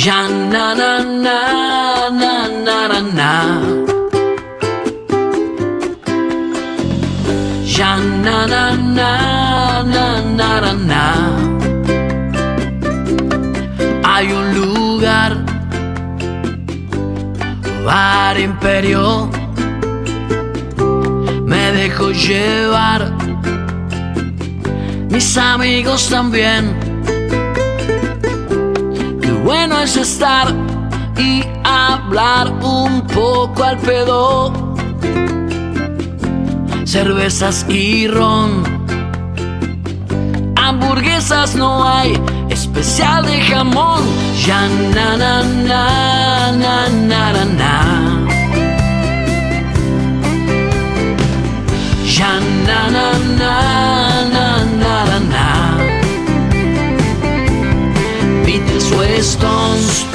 Ya na na na na na na Ya na na na na na na Hay un lugar, bar imperio, me dejo llevar, mis amigos también bueno es estar y hablar un poco al pedo. Cervezas y ron. Hamburguesas no hay, especial de jamón. Ya na na na na na na. Ya na na na Beatles o Stones,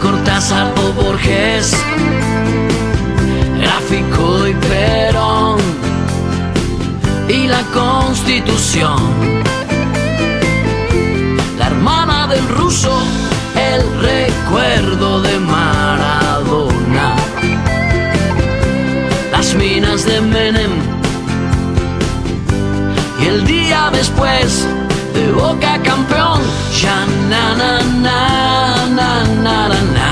Cortázar o Borges, Gráfico y Perón, y la Constitución. La hermana del ruso, el recuerdo de Maradona. Las minas de Menem. Y el día después de Boca na na na na na na na.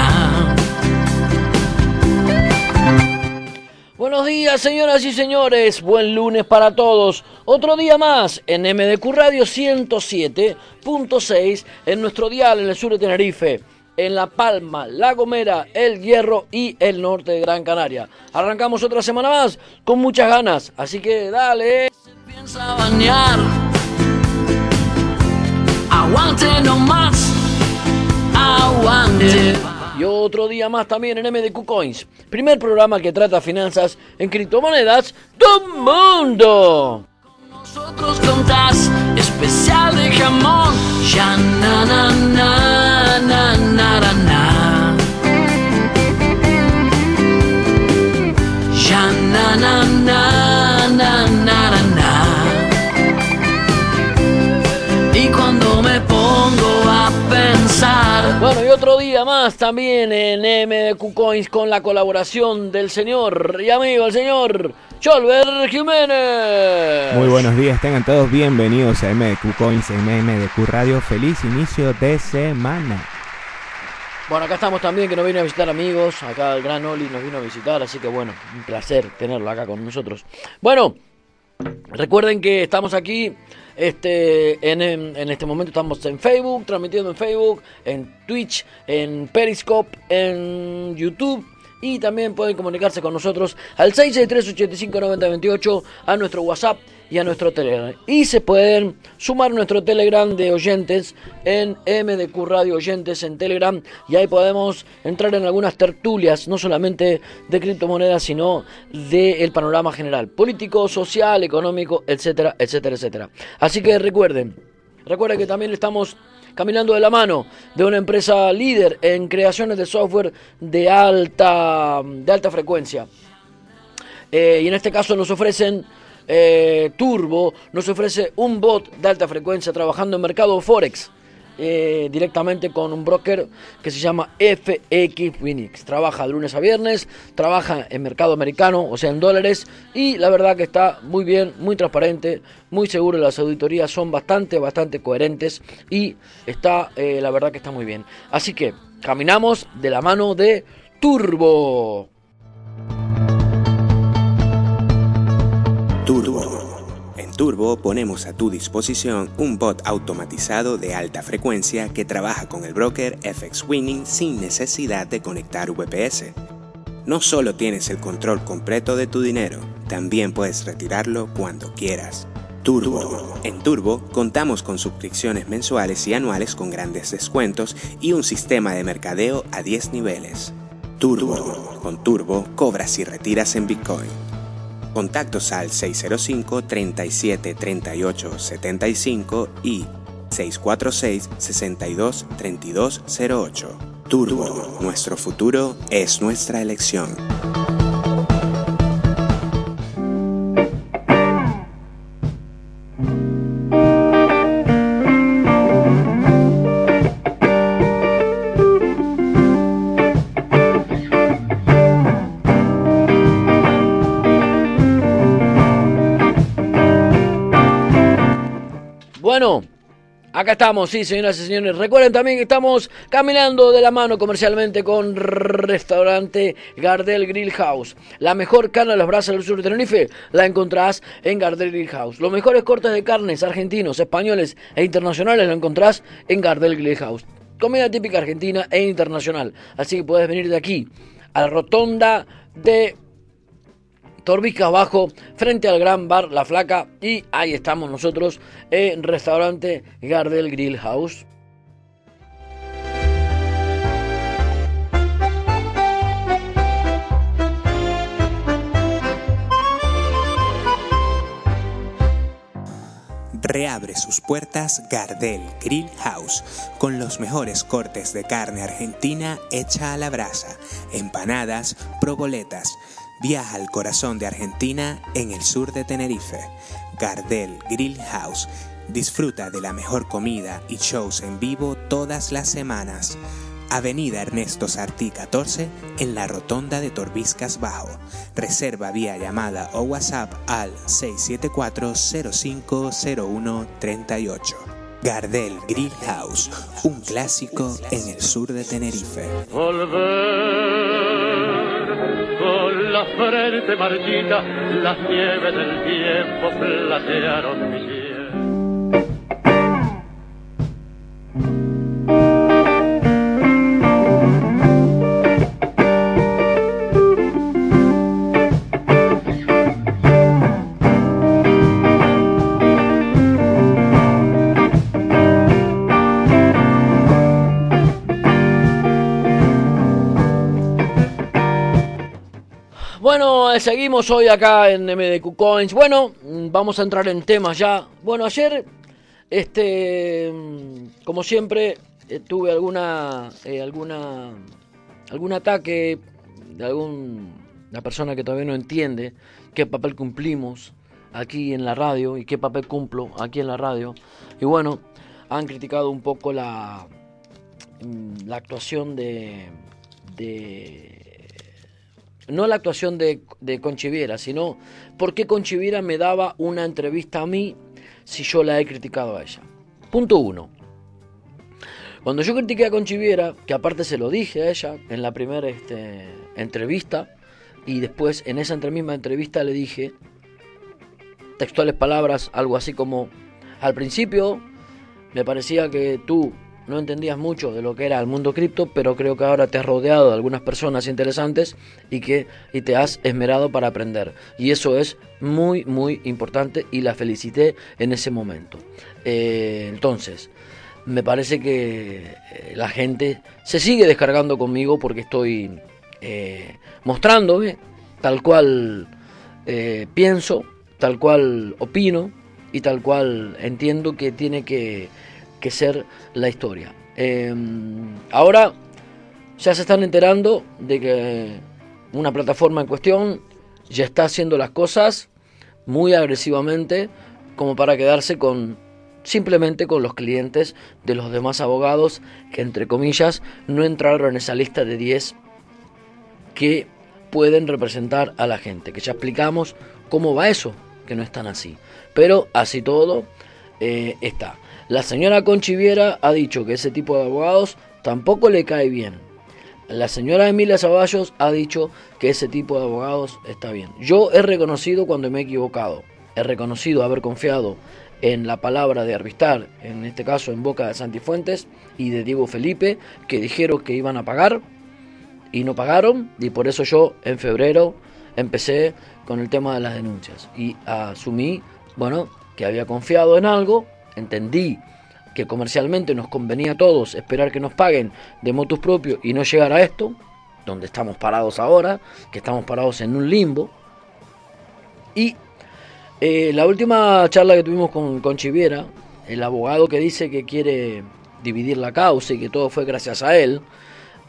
Buenos días, señoras y señores. Buen lunes para todos. Otro día más en MDQ Radio 107.6 en nuestro dial en el sur de Tenerife. En La Palma, La Gomera, El Hierro y el norte de Gran Canaria. Arrancamos otra semana más con muchas ganas, así que dale. Se piensa bañar aguante no más, aguante. Y otro día más también en MDQ Coins, primer programa que trata finanzas en criptomonedas del mundo. Nosotros contás especial de jamón, ya na na na na na na na. Ya na na na na na. Bueno, y otro día más también en MDQ Coins con la colaboración del señor y amigo, el señor Cholver Jiménez. Muy buenos días, tengan todos bienvenidos a MDQ Coins en MDQ Radio. Feliz inicio de semana. Bueno, acá estamos también, que nos viene a visitar amigos. Acá el gran Oli nos vino a visitar, así que bueno, un placer tenerlo acá con nosotros. Bueno, recuerden que estamos aquí este, en, en, este momento estamos en Facebook, transmitiendo en Facebook, en Twitch, en Periscope, en YouTube. Y también pueden comunicarse con nosotros al 663-85-9028, a nuestro WhatsApp y a nuestro Telegram. Y se pueden sumar nuestro Telegram de oyentes en MDQ Radio Oyentes en Telegram. Y ahí podemos entrar en algunas tertulias, no solamente de criptomonedas, sino del panorama general, político, social, económico, etcétera, etcétera, etcétera. Así que recuerden, recuerden que también estamos caminando de la mano de una empresa líder en creaciones de software de alta, de alta frecuencia. Eh, y en este caso nos ofrecen eh, Turbo, nos ofrece un bot de alta frecuencia trabajando en mercado Forex. Eh, directamente con un broker que se llama FX Phoenix. Trabaja de lunes a viernes, trabaja en mercado americano, o sea, en dólares, y la verdad que está muy bien, muy transparente, muy seguro. Las auditorías son bastante, bastante coherentes y está, eh, la verdad que está muy bien. Así que caminamos de la mano de Turbo. Turbo. En Turbo ponemos a tu disposición un bot automatizado de alta frecuencia que trabaja con el broker FX Winning sin necesidad de conectar VPS. No solo tienes el control completo de tu dinero, también puedes retirarlo cuando quieras. Turbo. En Turbo contamos con suscripciones mensuales y anuales con grandes descuentos y un sistema de mercadeo a 10 niveles. Turbo. Con Turbo cobras y retiras en Bitcoin. Contactos al 605 37 38 75 y 646 62 32 08. Turbo, nuestro futuro es nuestra elección. Acá estamos, sí, señoras y señores. Recuerden también que estamos caminando de la mano comercialmente con Restaurante Gardel Grill House. La mejor carne de los brazos del sur de Tenerife la encontrás en Gardel Grill House. Los mejores cortes de carnes argentinos, españoles e internacionales lo encontrás en Gardel Grill House. Comida típica argentina e internacional. Así que puedes venir de aquí a la rotonda de Torbisca abajo, frente al gran bar La Flaca. Y ahí estamos nosotros en restaurante Gardel Grill House. Reabre sus puertas Gardel Grill House con los mejores cortes de carne argentina hecha a la brasa, empanadas, proboletas. Viaja al corazón de Argentina en el sur de Tenerife. Gardel Grill House. Disfruta de la mejor comida y shows en vivo todas las semanas. Avenida Ernesto Sartí 14 en la rotonda de Torbiscas Bajo. Reserva vía llamada o WhatsApp al 674-050138. Gardel Grill House, un clásico en el sur de Tenerife. La frente marchita, las nieves del tiempo platearon mi Bueno, seguimos hoy acá en MDQ Coins. Bueno, vamos a entrar en temas ya. Bueno, ayer, este, como siempre, eh, tuve alguna, eh, alguna, algún ataque de algún, una persona que todavía no entiende qué papel cumplimos aquí en la radio y qué papel cumplo aquí en la radio. Y bueno, han criticado un poco la, mm, la actuación de no la actuación de, de Conchiviera, sino por qué Conchiviera me daba una entrevista a mí si yo la he criticado a ella. Punto uno. Cuando yo critiqué a Conchiviera, que aparte se lo dije a ella en la primera este, entrevista, y después en esa misma entrevista le dije textuales palabras, algo así como, al principio me parecía que tú no entendías mucho de lo que era el mundo cripto, pero creo que ahora te has rodeado de algunas personas interesantes y que y te has esmerado para aprender. Y eso es muy, muy importante y la felicité en ese momento. Eh, entonces, me parece que eh, la gente se sigue descargando conmigo porque estoy eh, mostrándome tal cual eh, pienso, tal cual opino y tal cual entiendo que tiene que ser la historia. Eh, ahora ya se están enterando de que una plataforma en cuestión ya está haciendo las cosas muy agresivamente como para quedarse con simplemente con los clientes de los demás abogados que entre comillas no entraron en esa lista de 10 que pueden representar a la gente, que ya explicamos cómo va eso, que no están así. Pero así todo eh, está. La señora Conchiviera ha dicho que ese tipo de abogados tampoco le cae bien. La señora Emilia Zaballos ha dicho que ese tipo de abogados está bien. Yo he reconocido cuando me he equivocado. He reconocido haber confiado en la palabra de Arbistar, en este caso en boca de Santifuentes y de Diego Felipe, que dijeron que iban a pagar y no pagaron. Y por eso yo en febrero empecé con el tema de las denuncias y asumí, bueno, que había confiado en algo, entendí que comercialmente nos convenía a todos esperar que nos paguen de motus propios y no llegar a esto, donde estamos parados ahora, que estamos parados en un limbo. Y eh, la última charla que tuvimos con, con Chiviera, el abogado que dice que quiere dividir la causa y que todo fue gracias a él,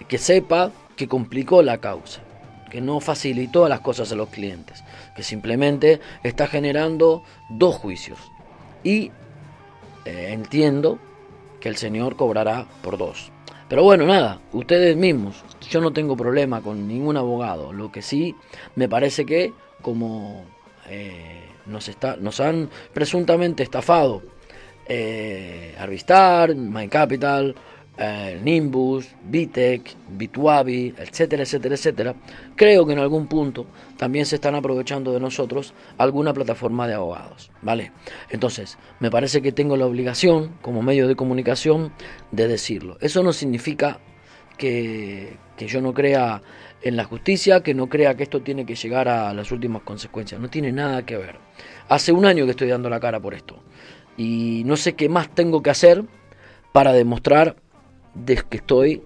que sepa que complicó la causa, que no facilitó las cosas a los clientes, que simplemente está generando dos juicios. Y eh, entiendo que el Señor cobrará por dos. Pero bueno, nada, ustedes mismos, yo no tengo problema con ningún abogado. Lo que sí me parece que como eh, nos, está, nos han presuntamente estafado eh, Arvistar, My Capital, eh, Nimbus, Vitec, Bitwabi, etcétera, etcétera, etcétera, creo que en algún punto también se están aprovechando de nosotros alguna plataforma de abogados, ¿vale? Entonces, me parece que tengo la obligación, como medio de comunicación, de decirlo. Eso no significa que, que yo no crea en la justicia, que no crea que esto tiene que llegar a las últimas consecuencias. No tiene nada que ver. Hace un año que estoy dando la cara por esto. Y no sé qué más tengo que hacer para demostrar de que estoy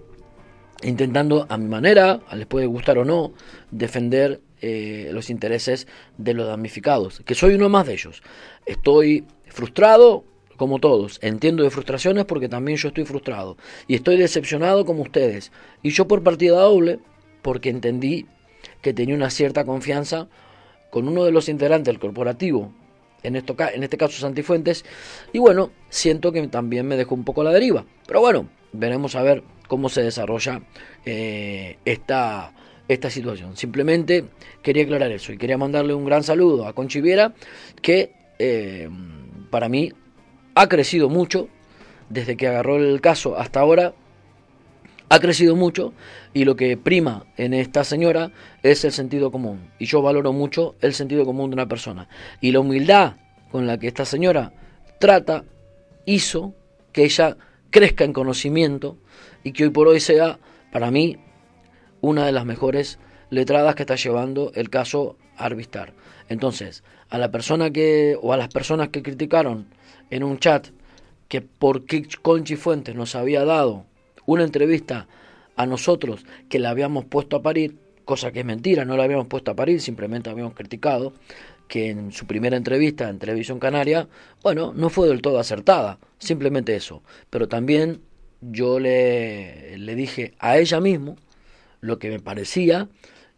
intentando a mi manera, les puede gustar o no, defender eh, los intereses de los damnificados, que soy uno más de ellos. Estoy frustrado como todos, entiendo de frustraciones porque también yo estoy frustrado y estoy decepcionado como ustedes. Y yo por partida doble, porque entendí que tenía una cierta confianza con uno de los integrantes del corporativo, en, esto, en este caso Santifuentes, y bueno, siento que también me dejó un poco la deriva. Pero bueno, veremos a ver cómo se desarrolla eh, esta, esta situación. Simplemente quería aclarar eso y quería mandarle un gran saludo a Conchiviera, que eh, para mí ha crecido mucho desde que agarró el caso hasta ahora. Ha crecido mucho y lo que prima en esta señora es el sentido común. Y yo valoro mucho el sentido común de una persona. Y la humildad con la que esta señora trata hizo que ella crezca en conocimiento y que hoy por hoy sea, para mí, una de las mejores letradas que está llevando el caso Arvistar. Entonces, a la persona que, o a las personas que criticaron en un chat que por qué Conchi Fuentes nos había dado una entrevista a nosotros que la habíamos puesto a parir, cosa que es mentira, no la habíamos puesto a parir, simplemente habíamos criticado, que en su primera entrevista en Televisión Canaria, bueno, no fue del todo acertada, simplemente eso. Pero también yo le, le dije a ella mismo lo que me parecía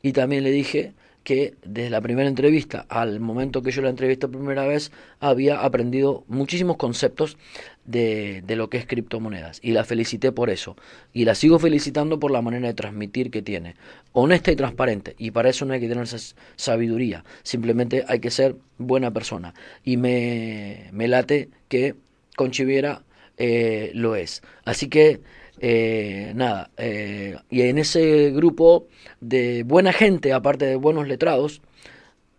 y también le dije que desde la primera entrevista al momento que yo la entrevisté por primera vez había aprendido muchísimos conceptos de, de, lo que es criptomonedas. Y la felicité por eso. Y la sigo felicitando por la manera de transmitir que tiene. Honesta y transparente. Y para eso no hay que tener sabiduría. Simplemente hay que ser buena persona. Y me, me late que Conchiviera eh, lo es. Así que eh, nada, eh, y en ese grupo de buena gente, aparte de buenos letrados,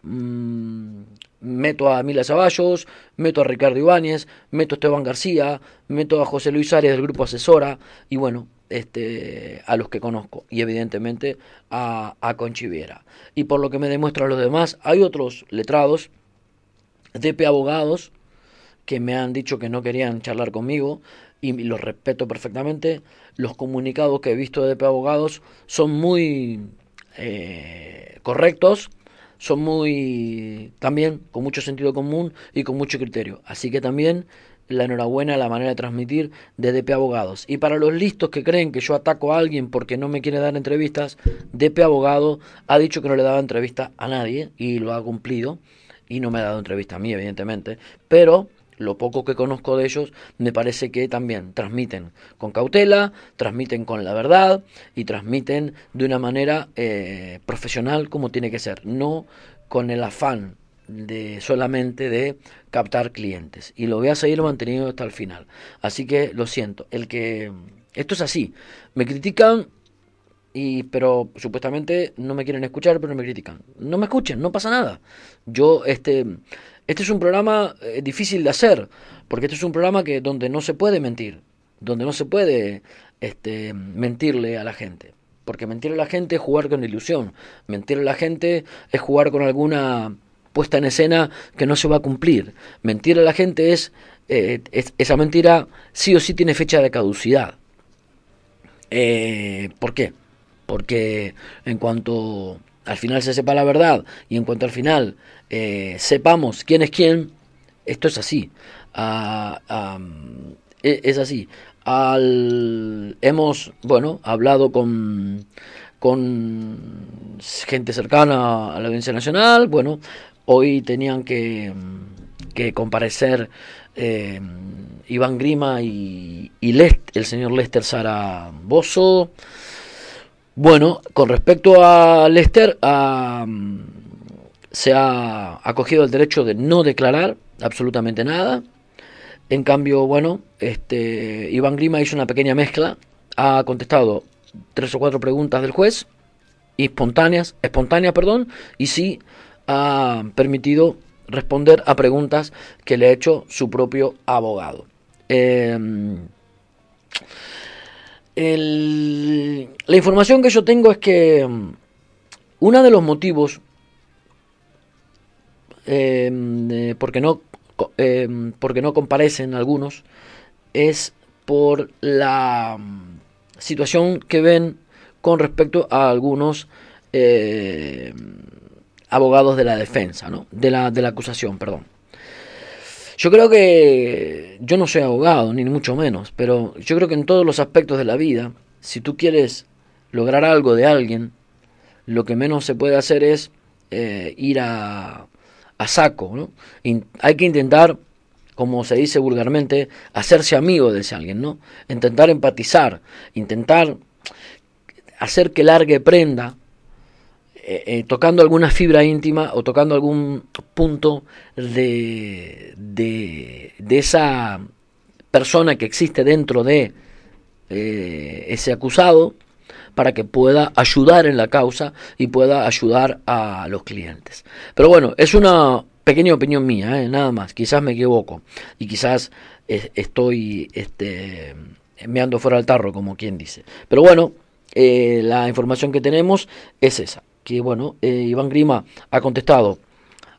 mmm, meto a Mila Zaballos, meto a Ricardo Ibáñez, meto a Esteban García, meto a José Luis Arias del grupo Asesora, y bueno, este, a los que conozco, y evidentemente a, a Conchiviera. Y por lo que me demuestran los demás, hay otros letrados, DP abogados, que me han dicho que no querían charlar conmigo, y los respeto perfectamente. Los comunicados que he visto de DP Abogados son muy eh, correctos, son muy también con mucho sentido común y con mucho criterio. Así que también la enhorabuena a la manera de transmitir de DP Abogados. Y para los listos que creen que yo ataco a alguien porque no me quiere dar entrevistas, DP Abogado ha dicho que no le daba entrevista a nadie y lo ha cumplido. Y no me ha dado entrevista a mí, evidentemente. Pero lo poco que conozco de ellos, me parece que también transmiten con cautela, transmiten con la verdad y transmiten de una manera eh, profesional como tiene que ser, no con el afán de solamente de captar clientes. Y lo voy a seguir manteniendo hasta el final. Así que lo siento el que esto es así me critican y pero supuestamente no me quieren escuchar pero me critican. No me escuchen no pasa nada. Yo este este es un programa eh, difícil de hacer, porque este es un programa que donde no se puede mentir, donde no se puede este, mentirle a la gente. Porque mentirle a la gente es jugar con ilusión, mentirle a la gente es jugar con alguna puesta en escena que no se va a cumplir. Mentir a la gente es, eh, es- esa mentira sí o sí tiene fecha de caducidad. Eh, ¿Por qué? Porque en cuanto al final se sepa la verdad y en cuanto al final eh, sepamos quién es quién, esto es así. Ah, e- es así. Al, hemos, bueno, hablado con, con gente cercana a la Audiencia Nacional. Bueno, hoy tenían que, que comparecer eh, Iván Grima y, y el señor Lester Zaragoza. Bueno, con respecto a Lester, ah, se ha acogido el derecho de no declarar absolutamente nada. En cambio, bueno, este Iván Grima hizo una pequeña mezcla, ha contestado tres o cuatro preguntas del juez, espontáneas, espontáneas, perdón, y sí ha permitido responder a preguntas que le ha hecho su propio abogado. Em, la información que yo tengo es que mm, uno de los motivos eh, eh, porque no eh, porque no comparecen algunos es por la mm, situación que ven con respecto a algunos eh, abogados de la defensa, ¿no? de, la, de la acusación, perdón. Yo creo que yo no soy abogado, ni mucho menos, pero yo creo que en todos los aspectos de la vida, si tú quieres lograr algo de alguien, lo que menos se puede hacer es eh, ir a, a saco. ¿no? Hay que intentar, como se dice vulgarmente, hacerse amigo de ese alguien, ¿no? Intentar empatizar, intentar hacer que largue prenda, eh, eh, tocando alguna fibra íntima o tocando algún punto de, de, esa persona que existe dentro de eh, ese acusado para que pueda ayudar en la causa y pueda ayudar a los clientes. Pero bueno, es una pequeña opinión mía, nada más. Quizás me equivoco y quizás estoy este, me ando fuera del tarro, como quien dice. Pero bueno, la información que tenemos es esa, que bueno, eh, Iván Grima ha contestado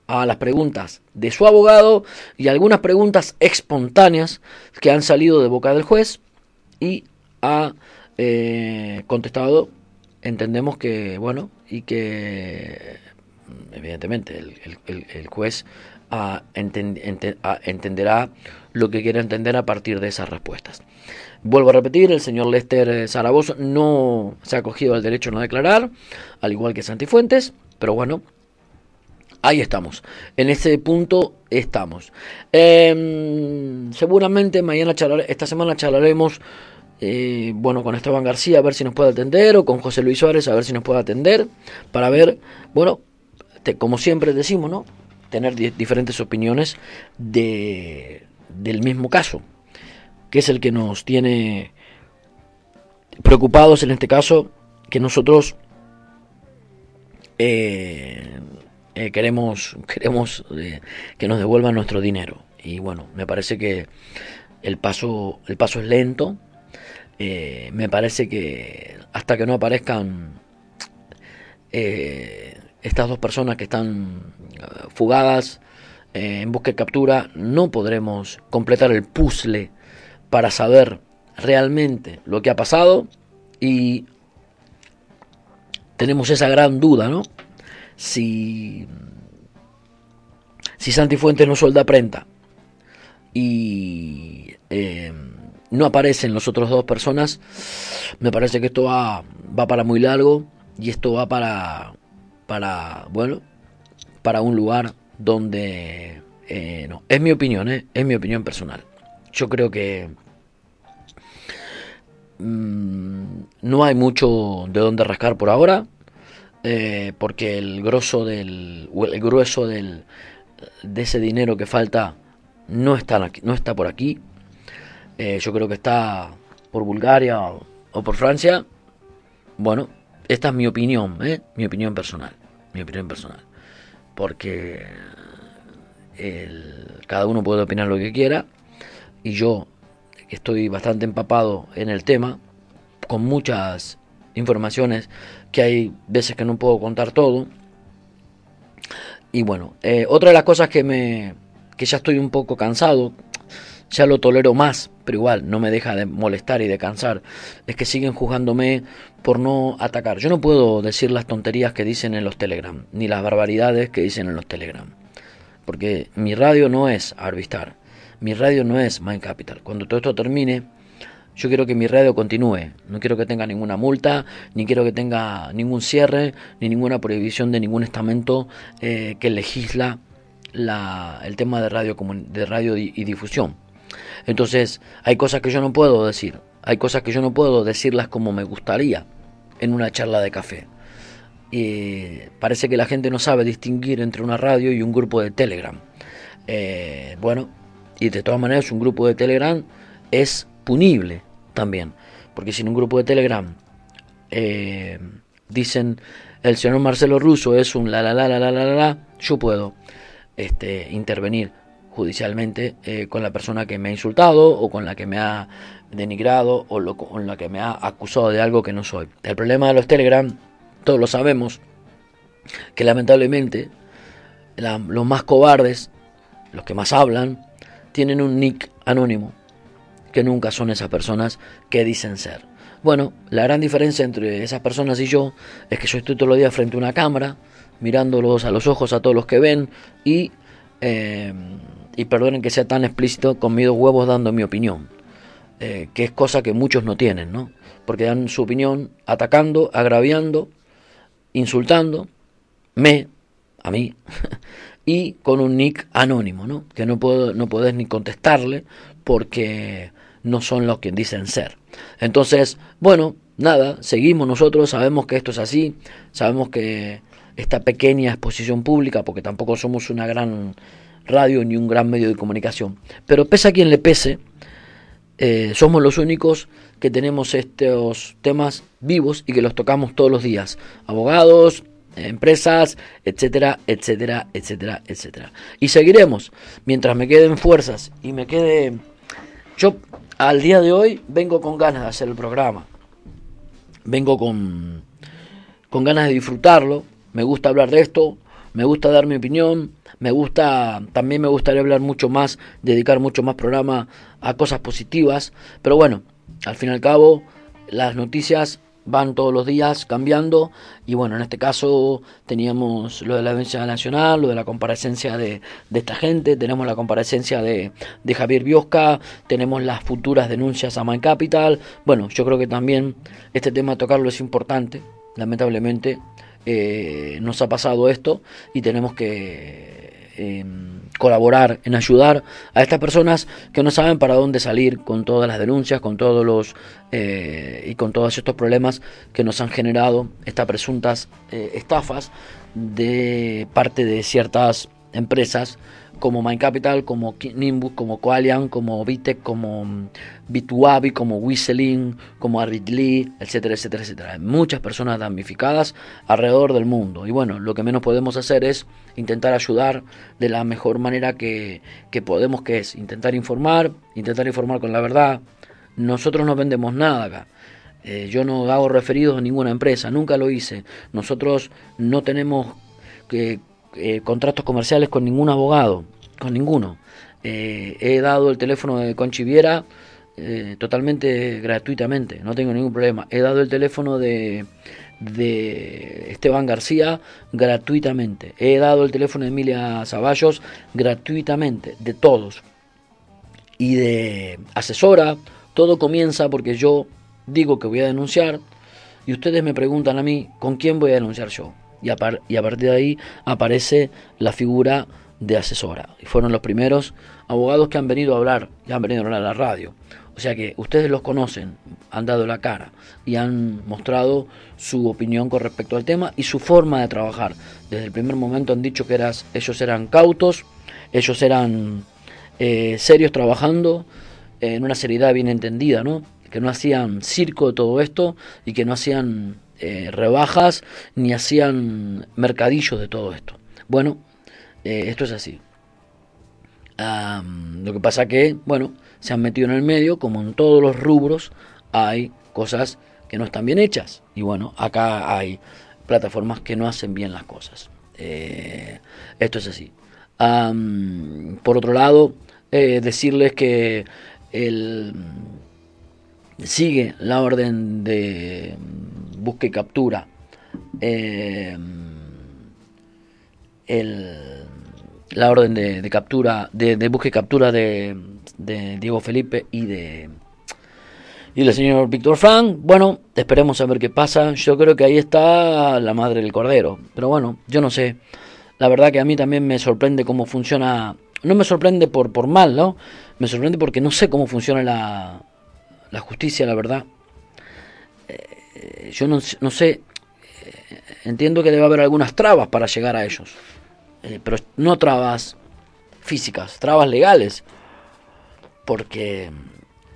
a las preguntas de su abogado y algunas preguntas espontáneas que han salido de boca del juez y ha eh, contestado, entendemos que, bueno, y que evidentemente el, juez enten- ente- entenderá lo que quiera entender a partir de esas respuestas. Vuelvo a repetir, el señor Lester eh, Zaragoza no se ha acogido al derecho a no declarar, al igual que Santifuentes, pero bueno, ahí estamos. En ese punto estamos. Em, seguramente mañana esta semana charlaremos eh, bueno, con Esteban García a ver si nos puede atender o con José Luis Suárez a ver si nos puede atender para ver, bueno, te- como siempre decimos, ¿no? Tener di- diferentes opiniones de, del mismo caso, que es el que nos tiene preocupados en este caso, que nosotros eh, eh, queremos, queremos eh, que nos devuelvan nuestro dinero. Y bueno, me parece que el paso, el paso es lento. Me parece que hasta que no aparezcan estas dos personas que están fugadas en busca y captura, no podremos completar el puzzle para saber realmente lo que ha pasado y tenemos esa gran duda, ¿no? Si, si Santi Fuentes no suelda prenda y eh, no aparecen los otros dos personas, me parece que esto va, para muy largo y esto va para, para bueno, para un lugar donde, eh, no, es mi opinión, ¿eh? es mi opinión personal. Yo creo que mm, no hay mucho de dónde rascar por ahora, eh, porque el grosso del, el grueso del, de ese dinero que falta no está, no está por aquí. Eh, yo creo que está por Bulgaria o, por Francia. Bueno, esta es mi opinión, ¿eh? mi opinión personal, mi opinión personal, porque cada uno puede opinar lo que quiera y yo estoy bastante empapado en el tema, con muchas informaciones que hay veces que no puedo contar todo, y bueno, eh, otra de las cosas que me que ya estoy un poco cansado, ya lo tolero más, pero igual no me deja de molestar y de cansar, es que siguen juzgándome por no atacar. Yo no puedo decir las tonterías que dicen en los Telegram, ni las barbaridades que dicen en los Telegram, porque mi radio no es Arvistar, mi radio no es Mind Capital. Cuando todo esto termine, yo quiero que mi radio continúe, no quiero que tenga ninguna multa, ni quiero que tenga ningún cierre, ni ninguna prohibición de ningún estamento eh, que legisla la, el tema de radio, de radio y difusión. Entonces, hay cosas que yo no puedo decir, hay cosas que yo no puedo decirlas como me gustaría en una charla de café. Y parece que la gente no sabe distinguir entre una radio y un grupo de Telegram. Eh, bueno, y de todas maneras un grupo de Telegram es punible también. Porque si en un grupo de Telegram eh, dicen el señor Marcelo Russo es un la la la la la la la, yo puedo este, intervenir judicialmente eh, con la persona que me ha insultado o con la que me ha denigrado o con la que me ha acusado de algo que no soy. El problema de los Telegram, todos lo sabemos, que lamentablemente los más cobardes, los que más hablan, tienen un nick anónimo que nunca son esas personas que dicen ser. Bueno, la gran diferencia entre esas personas y yo es que yo estoy todos los días frente a una cámara, mirándolos a los ojos a todos los que ven y, eh, y perdonen que sea tan explícito, con mis huevos dando mi opinión, eh, que es cosa que muchos no tienen, ¿no? Porque dan su opinión atacando, agraviando, insultando, me, a mí, y con un nick anónimo, ¿no? Que no, puedo, no podés ni contestarle porque no son los que dicen ser. Entonces, bueno, nada, seguimos nosotros, sabemos que esto es así, sabemos que esta pequeña exposición pública, porque tampoco somos una gran radio ni un gran medio de comunicación, pero pese a quien le pese, eh, somos los únicos que tenemos estos temas vivos y que los tocamos todos los días. Abogados, empresas, etcétera, etcétera, etcétera, etcétera. Y seguiremos mientras me queden fuerzas y me quede... Yo al día de hoy vengo con ganas de hacer el programa. Vengo con, con ganas de disfrutarlo. Me gusta hablar de esto. Me gusta dar mi opinión. Me gusta, también me gustaría hablar mucho más, dedicar mucho más programa a cosas positivas. Pero bueno, al fin y al cabo, las noticias van todos los días cambiando. Y bueno, en este caso teníamos lo de la audiencia nacional, lo de la comparecencia de, de esta gente, tenemos la comparecencia de, de, Javier Biosca, tenemos las futuras denuncias a Man Capital, bueno, yo creo que también este tema tocarlo es importante, lamentablemente eh, nos ha pasado esto y tenemos que colaborar, en ayudar a estas personas que no saben para dónde salir con todas las denuncias, con todos los eh, y con todos estos problemas que nos han generado estas presuntas eh, estafas de parte de ciertas empresas como Mind Capital, como Nimbus, como Coalian, como Vitec, como mm, Bituabi, como Whistling, como Arritli, etcétera, etcétera, etcétera. Muchas personas damnificadas alrededor del mundo. Y bueno, lo que menos podemos hacer es intentar ayudar de la mejor manera que, que podemos, que es intentar informar, intentar informar con la verdad. Nosotros no vendemos nada acá. Eh, yo no hago referidos a ninguna empresa, nunca lo hice. Nosotros no tenemos que eh, contratos comerciales con ningún abogado, con ninguno. Eh, he dado el teléfono de Conchiviera eh, totalmente gratuitamente, no tengo ningún problema. He dado el teléfono de, de Esteban García gratuitamente. He dado el teléfono de Emilia Zaballos gratuitamente, de todos. Y de asesora, todo comienza porque yo digo que voy a denunciar y ustedes me preguntan a mí con quién voy a denunciar yo y a, partir de ahí aparece la figura de asesora. Y fueron los primeros abogados que han venido a hablar, y han venido a hablar a la radio. O sea que ustedes los conocen, han dado la cara y han mostrado su opinión con respecto al tema y su forma de trabajar. Desde el primer momento han dicho que eras, ellos eran cautos, ellos eran eh, serios trabajando, en una seriedad bien entendida, ¿no? Que no hacían circo de todo esto y que no hacían eh, rebajas ni hacían mercadillos de todo esto. Bueno, eh, esto es así. lo que pasa que, bueno, se han metido en el medio, como en todos los rubros, hay cosas que no están bien hechas. Y bueno, acá hay plataformas que no hacen bien las cosas. Eh, esto es así. Por otro lado, decirles que el, sigue la orden de busca y captura. eh, el- la orden de, captura, de, de busca y captura de, de Diego Felipe y de y del señor Víctor Frank. Bueno, esperemos a ver qué pasa. Yo creo que ahí está la madre del cordero. Pero bueno, yo no sé. La verdad que a mí también me sorprende cómo funciona. No me sorprende por, por mal, ¿no? Me sorprende porque no sé cómo funciona la, la justicia, la verdad. Eh, yo no, no sé. eh, entiendo que debe haber algunas trabas para llegar a ellos. Eh, pero no trabas físicas, trabas legales. Porque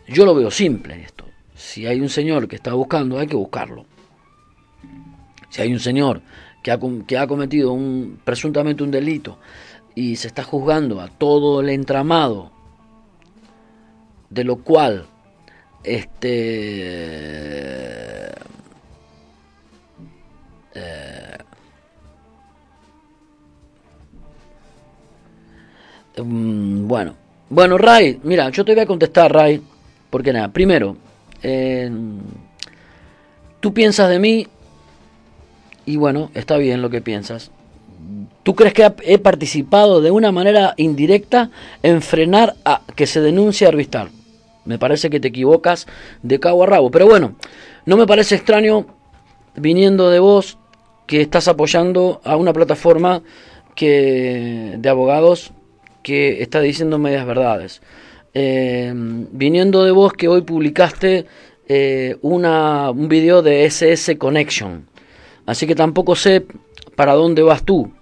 yo lo veo simple esto. Si hay un señor que está buscando, hay que buscarlo. Si hay un señor que ha, que ha cometido un, presuntamente un delito y se está juzgando a todo el entramado, de lo cual este eh, mm, bueno bueno Ray mira yo te voy a contestar Ray porque nada primero eh, tú piensas de mí y bueno está bien lo que piensas ¿Tú crees que he participado de una manera indirecta en frenar a que se denuncie a Arvistar? Me parece que te equivocas de cabo a rabo. Pero bueno, no me parece extraño viniendo de vos que estás apoyando a una plataforma que de abogados que está diciendo medias verdades. Eh, viniendo de vos que hoy publicaste eh, una, un video de SS Connection. Así que tampoco sé para dónde vas tú.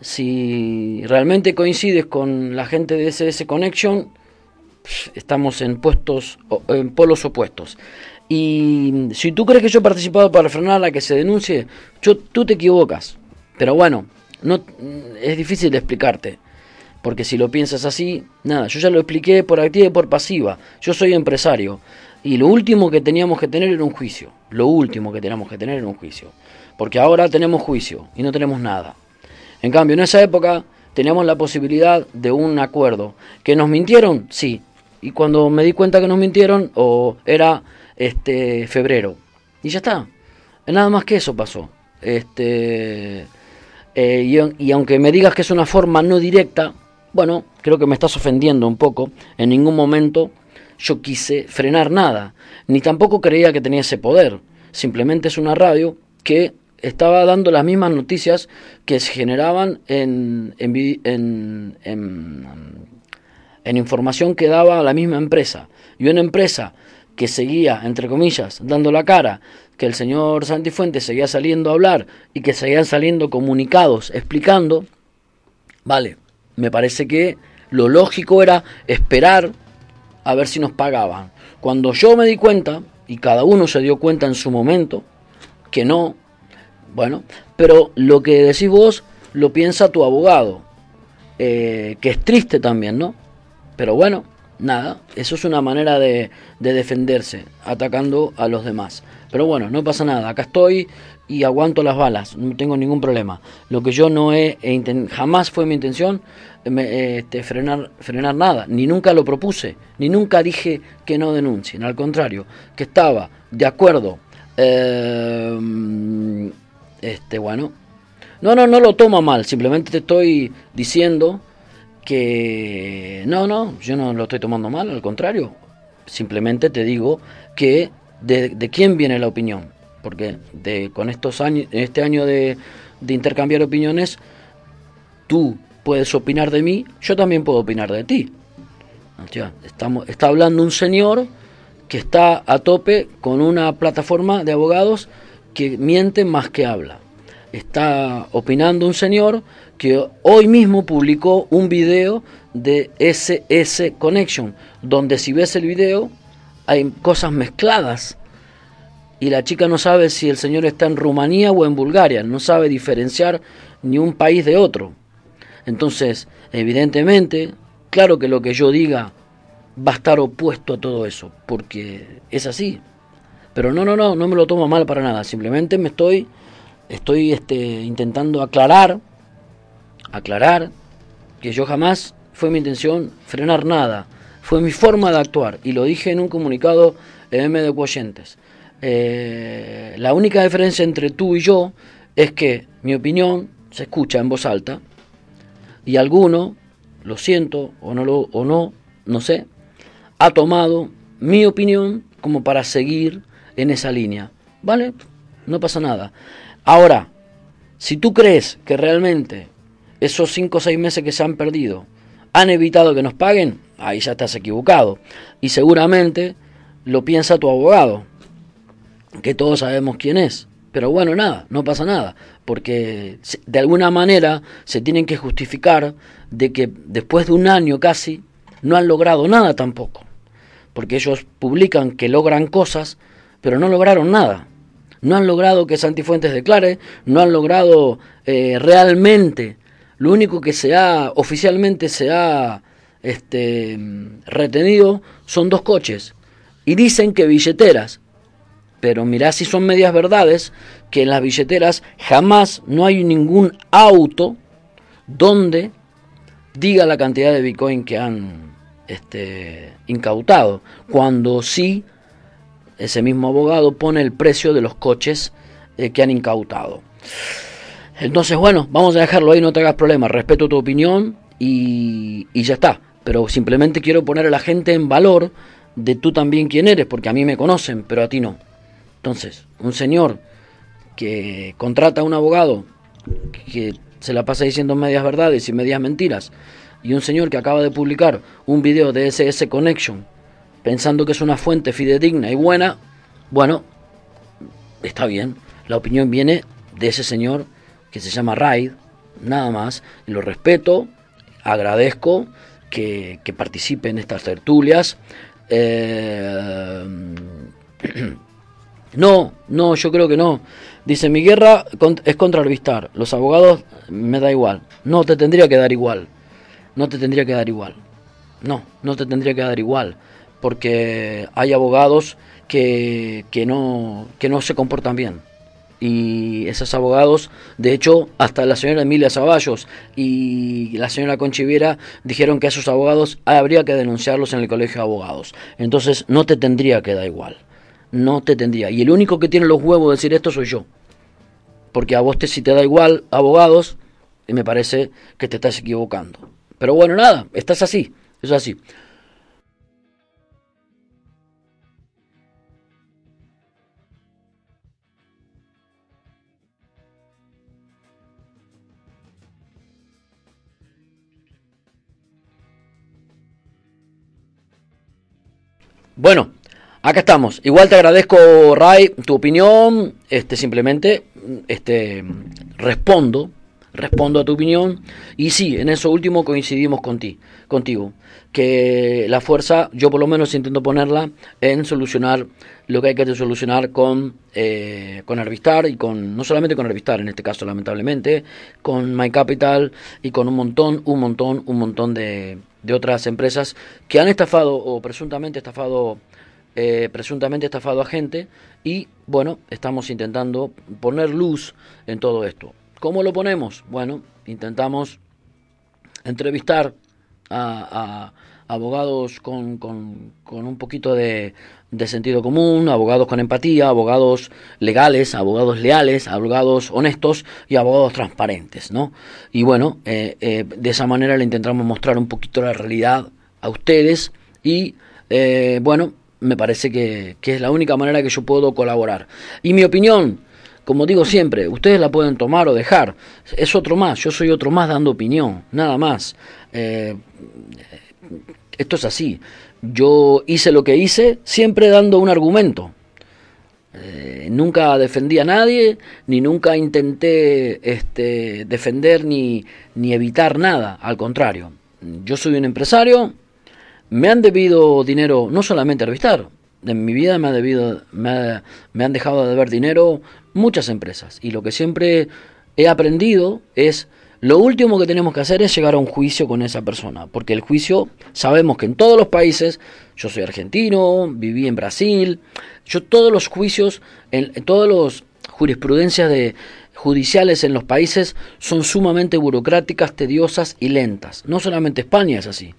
Si realmente coincides con la gente de SS Connection, estamos en puestos en polos opuestos. Y si tú crees que yo he participado para frenar a que se denuncie, yo, tú te equivocas. Pero bueno, no es difícil de explicarte. Porque si lo piensas así, nada, yo ya lo expliqué por activa y por pasiva. Yo soy empresario. Y lo último que teníamos que tener era un juicio. Lo último que teníamos que tener era un juicio. Porque ahora tenemos juicio y no tenemos nada. En cambio, en esa época teníamos la posibilidad de un acuerdo. ¿Que nos mintieron? Sí. Y cuando me di cuenta que nos mintieron, o era este febrero. Y ya está. Nada más que eso pasó. Este eh, y, aunque me digas que es una forma no directa, bueno, creo que me estás ofendiendo un poco. En ningún momento yo quise frenar nada, ni tampoco creía que tenía ese poder. Simplemente es una radio que estaba dando las mismas noticias que se generaban en, en, en información que daba la misma empresa. Y una empresa que seguía, entre comillas, dando la cara, que el señor Santifuentes seguía saliendo a hablar y que seguían saliendo comunicados explicando, vale, me parece que lo lógico era esperar a ver si nos pagaban. Cuando yo me di cuenta, y cada uno se dio cuenta en su momento, que no, bueno, pero lo que decís vos lo piensa tu abogado, eh, que es triste también, ¿no? Pero bueno, nada, eso es una manera de, de defenderse, atacando a los demás. Pero bueno, no pasa nada, acá estoy y aguanto las balas, no tengo ningún problema. Lo que yo no he, jamás fue mi intención este, frenar, frenar nada, ni nunca lo propuse, ni nunca dije que no denuncien, al contrario, que estaba de acuerdo. eh, este, bueno, no, no, no lo toma mal, simplemente te estoy diciendo que no, no, yo no lo estoy tomando mal, al contrario, simplemente te digo que de, quién viene la opinión, porque de, con estos años, este año de, de intercambiar opiniones, tú puedes opinar de mí, yo también puedo opinar de ti. Sea, estamos, está hablando un señor que está a tope con una plataforma de abogados que miente más que habla. Está opinando un señor que hoy mismo publicó un video de SS Connection, donde si ves el video hay cosas mezcladas y la chica no sabe si el señor está en Rumanía o en Bulgaria, no sabe diferenciar ni un país de otro. Entonces, evidentemente, claro que lo que yo diga va a estar opuesto a todo eso, porque es así. Pero no, no, no, no me lo tomo mal para nada, simplemente me estoy estoy este, intentando aclarar, aclarar que yo jamás fue mi intención frenar nada, fue mi forma de actuar y lo dije en un comunicado M de oyentes. Eh, la única diferencia entre tú y yo es que mi opinión se escucha en voz alta y alguno, lo siento o no, lo, o no, no sé, ha tomado mi opinión como para seguir en esa línea. ¿Vale? No pasa nada. Ahora, si tú crees que realmente esos 5 o 6 meses que se han perdido han evitado que nos paguen, ahí ya estás equivocado. Y seguramente lo piensa tu abogado, que todos sabemos quién es. Pero bueno, nada, no pasa nada, porque de alguna manera se tienen que justificar de que después de un año casi no han logrado nada tampoco. Porque ellos publican que logran cosas, pero no lograron nada. No han logrado que Santifuentes declare, no han logrado eh, realmente. Lo único que se ha, oficialmente se ha este, retenido son dos coches. Y dicen que billeteras, pero mirá si son medias verdades, que en las billeteras jamás no hay ningún auto donde diga la cantidad de Bitcoin que han este, incautado, cuando sí ese mismo abogado pone el precio de los coches eh, que han incautado. Entonces, bueno, vamos a dejarlo ahí, no te hagas problema, respeto tu opinión y, y ya está. Pero simplemente quiero poner a la gente en valor de tú también quién eres, porque a mí me conocen, pero a ti no. Entonces, un señor que contrata a un abogado que se la pasa diciendo medias verdades y medias mentiras, y un señor que acaba de publicar un video de SS Connection pensando que es una fuente fidedigna y buena, bueno, está bien. La opinión viene de ese señor que se llama Raid, nada más. Lo respeto, agradezco que, participe en estas tertulias. Eh, No, no, yo creo que no. Dice, mi guerra es contra el Los abogados me da igual. No te tendría que dar igual. No te tendría que dar igual. No, no te tendría que dar igual. Porque hay abogados que, que, no, que no se comportan bien. Y esos abogados, de hecho, hasta la señora Emilia Zaballos y la señora Conchiviera dijeron que a esos abogados habría que denunciarlos en el colegio de abogados. Entonces, no te tendría que dar igual no te tendría. Y el único que tiene los huevos de decir esto soy yo. Porque a vos te, si te da igual abogados, y me parece que te estás equivocando. Pero bueno, nada, estás así, es así. Bueno, Acá estamos. Igual te agradezco, Ray, tu opinión. Este, simplemente, este, respondo, respondo a tu opinión. Y sí, en eso último coincidimos con ti, contigo. Que la fuerza, yo por lo menos intento ponerla en solucionar lo que hay que solucionar con, eh, con y con, no solamente con Arvistar en este caso lamentablemente, con My Capital y con un montón, un montón, un montón de, de otras empresas que han estafado o presuntamente estafado eh, presuntamente estafado a gente y bueno, estamos intentando poner luz en todo esto. ¿Cómo lo ponemos? Bueno, intentamos entrevistar a, abogados con, con, un poquito de, de, sentido común, abogados con empatía, abogados legales, abogados leales, abogados honestos y abogados transparentes, ¿no? Y bueno, eh, eh, de esa manera le intentamos mostrar un poquito la realidad a ustedes y bueno, me parece que, es la única manera que yo puedo colaborar. Y mi opinión, como digo siempre, ustedes la pueden tomar o dejar. Es otro más, yo soy otro más dando opinión, nada más. Eh, esto es así. Yo hice lo que hice siempre dando un argumento. Eh, nunca defendí a nadie, ni nunca intenté este, defender ni, ni evitar nada. Al contrario, yo soy un empresario, me han debido dinero, no solamente a Revistar, en mi vida me, ha debido, me, han dejado de deber dinero muchas empresas. Y lo que siempre he aprendido es, lo último que tenemos que hacer es llegar a un juicio con esa persona. Porque el juicio, sabemos que en todos los países, yo soy argentino, viví en Brasil, yo todos los juicios, en, todos los jurisprudencias de judiciales en los países son sumamente burocráticas, tediosas y lentas. No solamente España es así.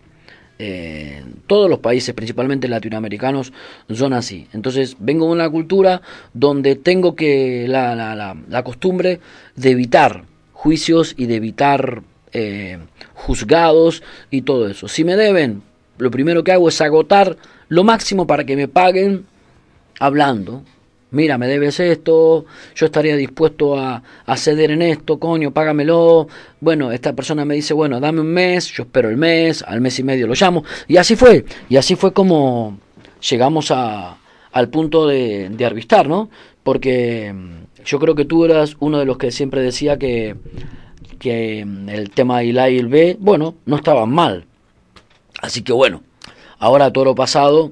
Eh, todos los países, principalmente latinoamericanos, son así. Entonces vengo de una cultura donde tengo que la, la, la, costumbre de evitar juicios y de evitar eh, juzgados y todo eso. Si me deben, lo primero que hago es agotar lo máximo para que me paguen hablando, mira, me debes esto, yo estaría dispuesto a, ceder en esto, coño, págamelo. Bueno, esta persona me dice, bueno, dame un mes, yo espero el mes, al mes y medio lo llamo. Y así fue, y así fue como llegamos a, al punto de, de arbitrar, ¿no? Porque yo creo que tú eras uno de los que siempre decía que, que mm, el tema del A y el B, bueno, no estaban mal. Así que bueno, ahora todo lo pasado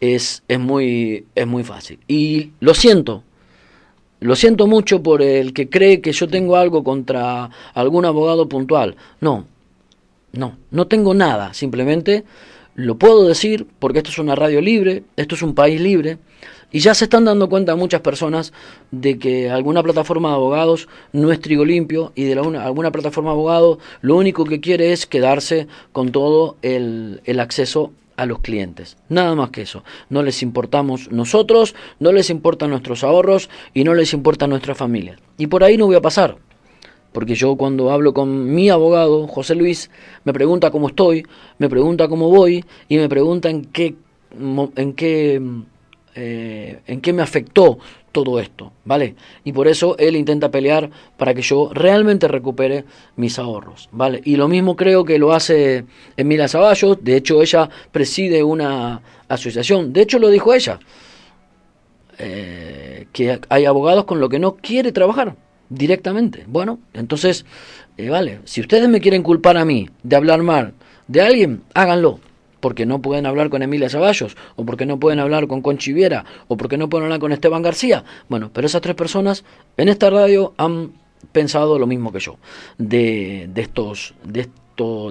es, es, muy, es muy fácil. Y lo siento, lo siento mucho por el que cree que yo tengo algo contra algún abogado puntual. No, no, no tengo nada, simplemente lo puedo decir porque esto es una radio libre, esto es un país libre, y ya se están dando cuenta muchas personas de que alguna plataforma de abogados no es trigo limpio y de alguna plataforma de abogados lo único que quiere es quedarse con todo el, el acceso a los clientes. Nada más que eso. No les importamos nosotros, no les importan nuestros ahorros y no les importa nuestra familia. Y por ahí no voy a pasar. Porque yo cuando hablo con mi abogado, José Luis, me pregunta cómo estoy, me pregunta cómo voy y me pregunta en qué, en qué, eh, en qué me afectó todo esto, ¿vale? Y por eso él intenta pelear para que yo realmente recupere mis ahorros, ¿vale? Y lo mismo creo que lo hace Emilia Zaballos, de hecho ella preside una asociación, de hecho lo dijo ella, eh, que hay abogados con lo que no quiere trabajar directamente. Bueno, entonces, eh, vale, si ustedes me quieren culpar a mí de hablar mal de alguien, háganlo, porque no pueden hablar con Emilia Zaballos, o porque no pueden hablar con Conchiviera, o porque no pueden hablar con Esteban García. Bueno, pero esas tres personas en esta radio han pensado lo mismo que yo, de, de estos, de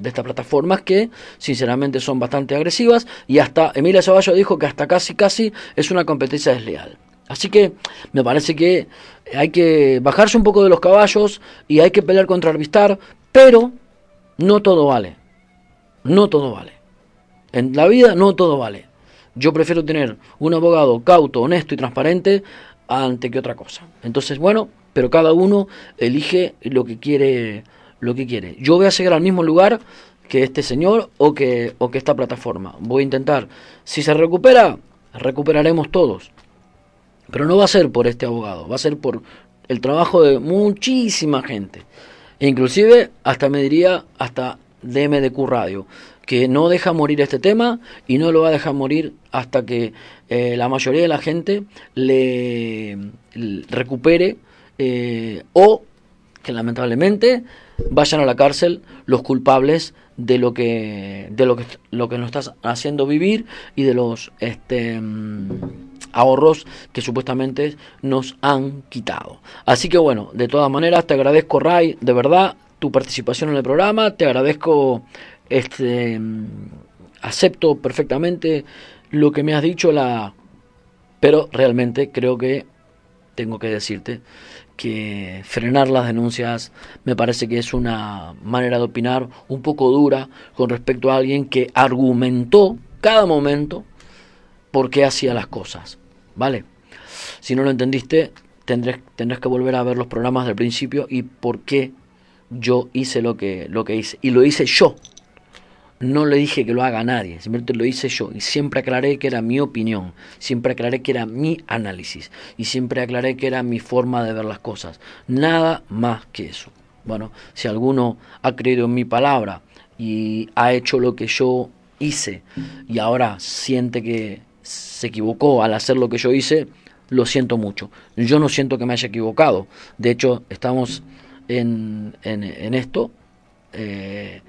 de estas plataformas que sinceramente son bastante agresivas y hasta Emilia Zaballos dijo que hasta casi casi es una competencia desleal. Así que me parece que hay que bajarse un poco de los caballos y hay que pelear contra Arvistar, pero no todo vale. No todo vale. En la vida no todo vale. Yo prefiero tener un abogado cauto, honesto y transparente ante que otra cosa. Entonces, bueno, pero cada uno elige lo que quiere, lo que quiere. Yo voy a seguir al mismo lugar que este señor o que, o que esta plataforma. Voy a intentar, si se recupera, recuperaremos todos. Pero no va a ser por este abogado, va a ser por el trabajo de muchísima gente. E inclusive hasta me diría hasta DMDQ Radio que no deja morir este tema y no lo va a dejar morir hasta que eh, la mayoría de la gente le, recupere eh, o que lamentablemente vayan a la cárcel los culpables de lo que de lo que lo que nos está haciendo vivir y de los este mm, ahorros que supuestamente nos han quitado. Así que bueno, de todas maneras te agradezco Ray, de verdad, tu participación en el programa, te agradezco este, acepto perfectamente lo que me has dicho, la, pero realmente creo que tengo que decirte que frenar las denuncias me parece que es una manera de opinar un poco dura con respecto a alguien que argumentó cada momento por qué hacía las cosas. ¿Vale? Si no lo entendiste, tendrás, tendrás que volver a ver los programas del principio y por qué yo hice lo que, lo que hice. Y lo hice yo, no le dije que lo haga nadie, simplemente lo hice yo y siempre aclaré que era mi opinión, siempre aclaré que era mi análisis y siempre aclaré que era mi forma de ver las cosas. Nada más que eso. Bueno, si alguno ha creído en mi palabra y ha hecho lo que yo hice y ahora siente que se equivocó al hacer lo que yo hice, lo siento mucho. Yo no siento que me haya equivocado. De hecho, estamos en, en, esto. Eh,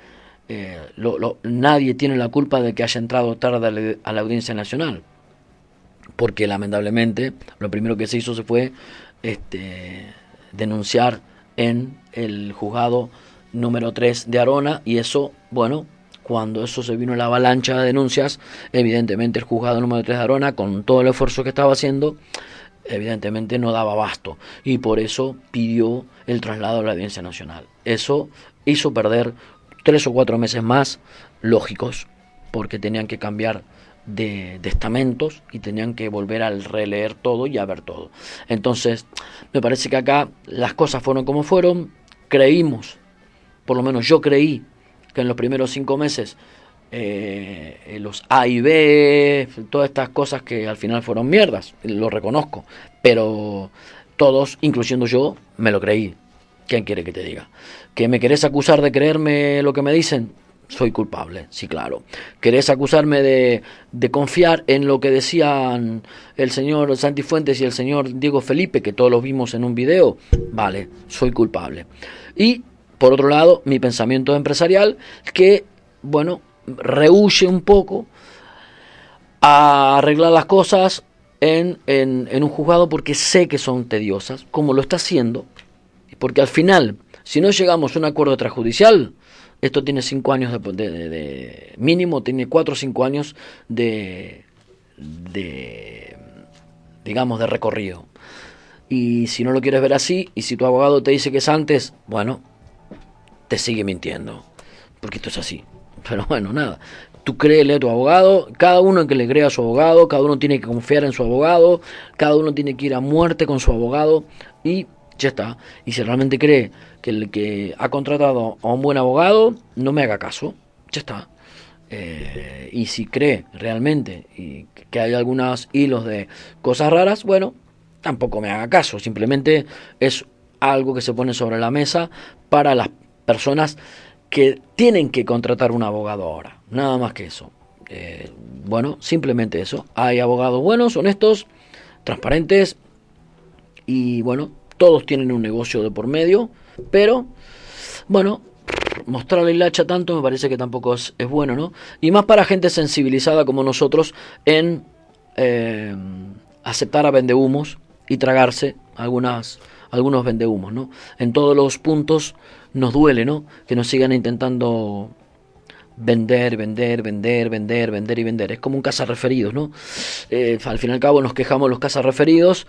eh, nadie tiene la culpa de que haya entrado tarde a la, audiencia nacional, porque lamentablemente lo primero que se hizo se fue este, denunciar en el juzgado número 3 de Arona y eso, bueno, cuando eso se vino la avalancha de denuncias, evidentemente el juzgado número 3 de Arona, con todo el esfuerzo que estaba haciendo, evidentemente no daba abasto y por eso pidió el traslado a la Audiencia Nacional. Eso hizo perder tres o cuatro meses más lógicos porque tenían que cambiar de, de, estamentos y tenían que volver a releer todo y a ver todo. Entonces, me parece que acá las cosas fueron como fueron, creímos, por lo menos yo creí, que en los primeros cinco meses eh, los A y B, todas estas cosas que al final fueron mierdas, lo reconozco, pero todos, incluyendo yo, me lo creí. ¿Quién quiere que te diga? ¿Que me querés acusar de creerme lo que me dicen? Soy culpable, sí, claro. ¿Querés acusarme de, de confiar en lo que decían el señor Santi Fuentes y el señor Diego Felipe, que todos los vimos en un video? Vale, soy culpable. Y, por otro lado, mi pensamiento empresarial, que, bueno, rehuye un poco a arreglar las cosas en, en, en, un juzgado porque sé que son tediosas, como lo está haciendo, porque al final, si no llegamos a un acuerdo extrajudicial, esto tiene cinco años de, mínimo, tiene cuatro o cinco años de, de, digamos, de recorrido. Y si no lo quieres ver así, y si tu abogado te dice que es antes, bueno, te sigue mintiendo, porque esto es así. Pero bueno, nada. Tú créele a tu abogado, cada uno que le crea a su abogado, cada uno tiene que confiar en su abogado, cada uno tiene que ir a muerte con su abogado y ya está. Y si realmente cree que el que ha contratado a un buen abogado, no me haga caso, ya está. Eh, y si cree realmente y que hay algunos hilos de cosas raras, bueno, tampoco me haga caso. Simplemente es algo que se pone sobre la mesa para las personas que tienen que contratar un abogado ahora. Nada más que eso. Eh, bueno, simplemente eso. Hay abogados buenos, honestos, transparentes y bueno, todos tienen un negocio de por medio, pero bueno, mostrar la hilacha tanto me parece que tampoco es, bueno, ¿no? Y más para gente sensibilizada como nosotros en eh, aceptar a vendehumos y tragarse algunas, algunos vendehumos, ¿no? En todos los puntos nos duele, ¿no? Que nos sigan intentando vender, vender, vender, vender, vender y vender. Es como un casa referidos, ¿no? Eh, al fin y al cabo nos quejamos los casas referidos,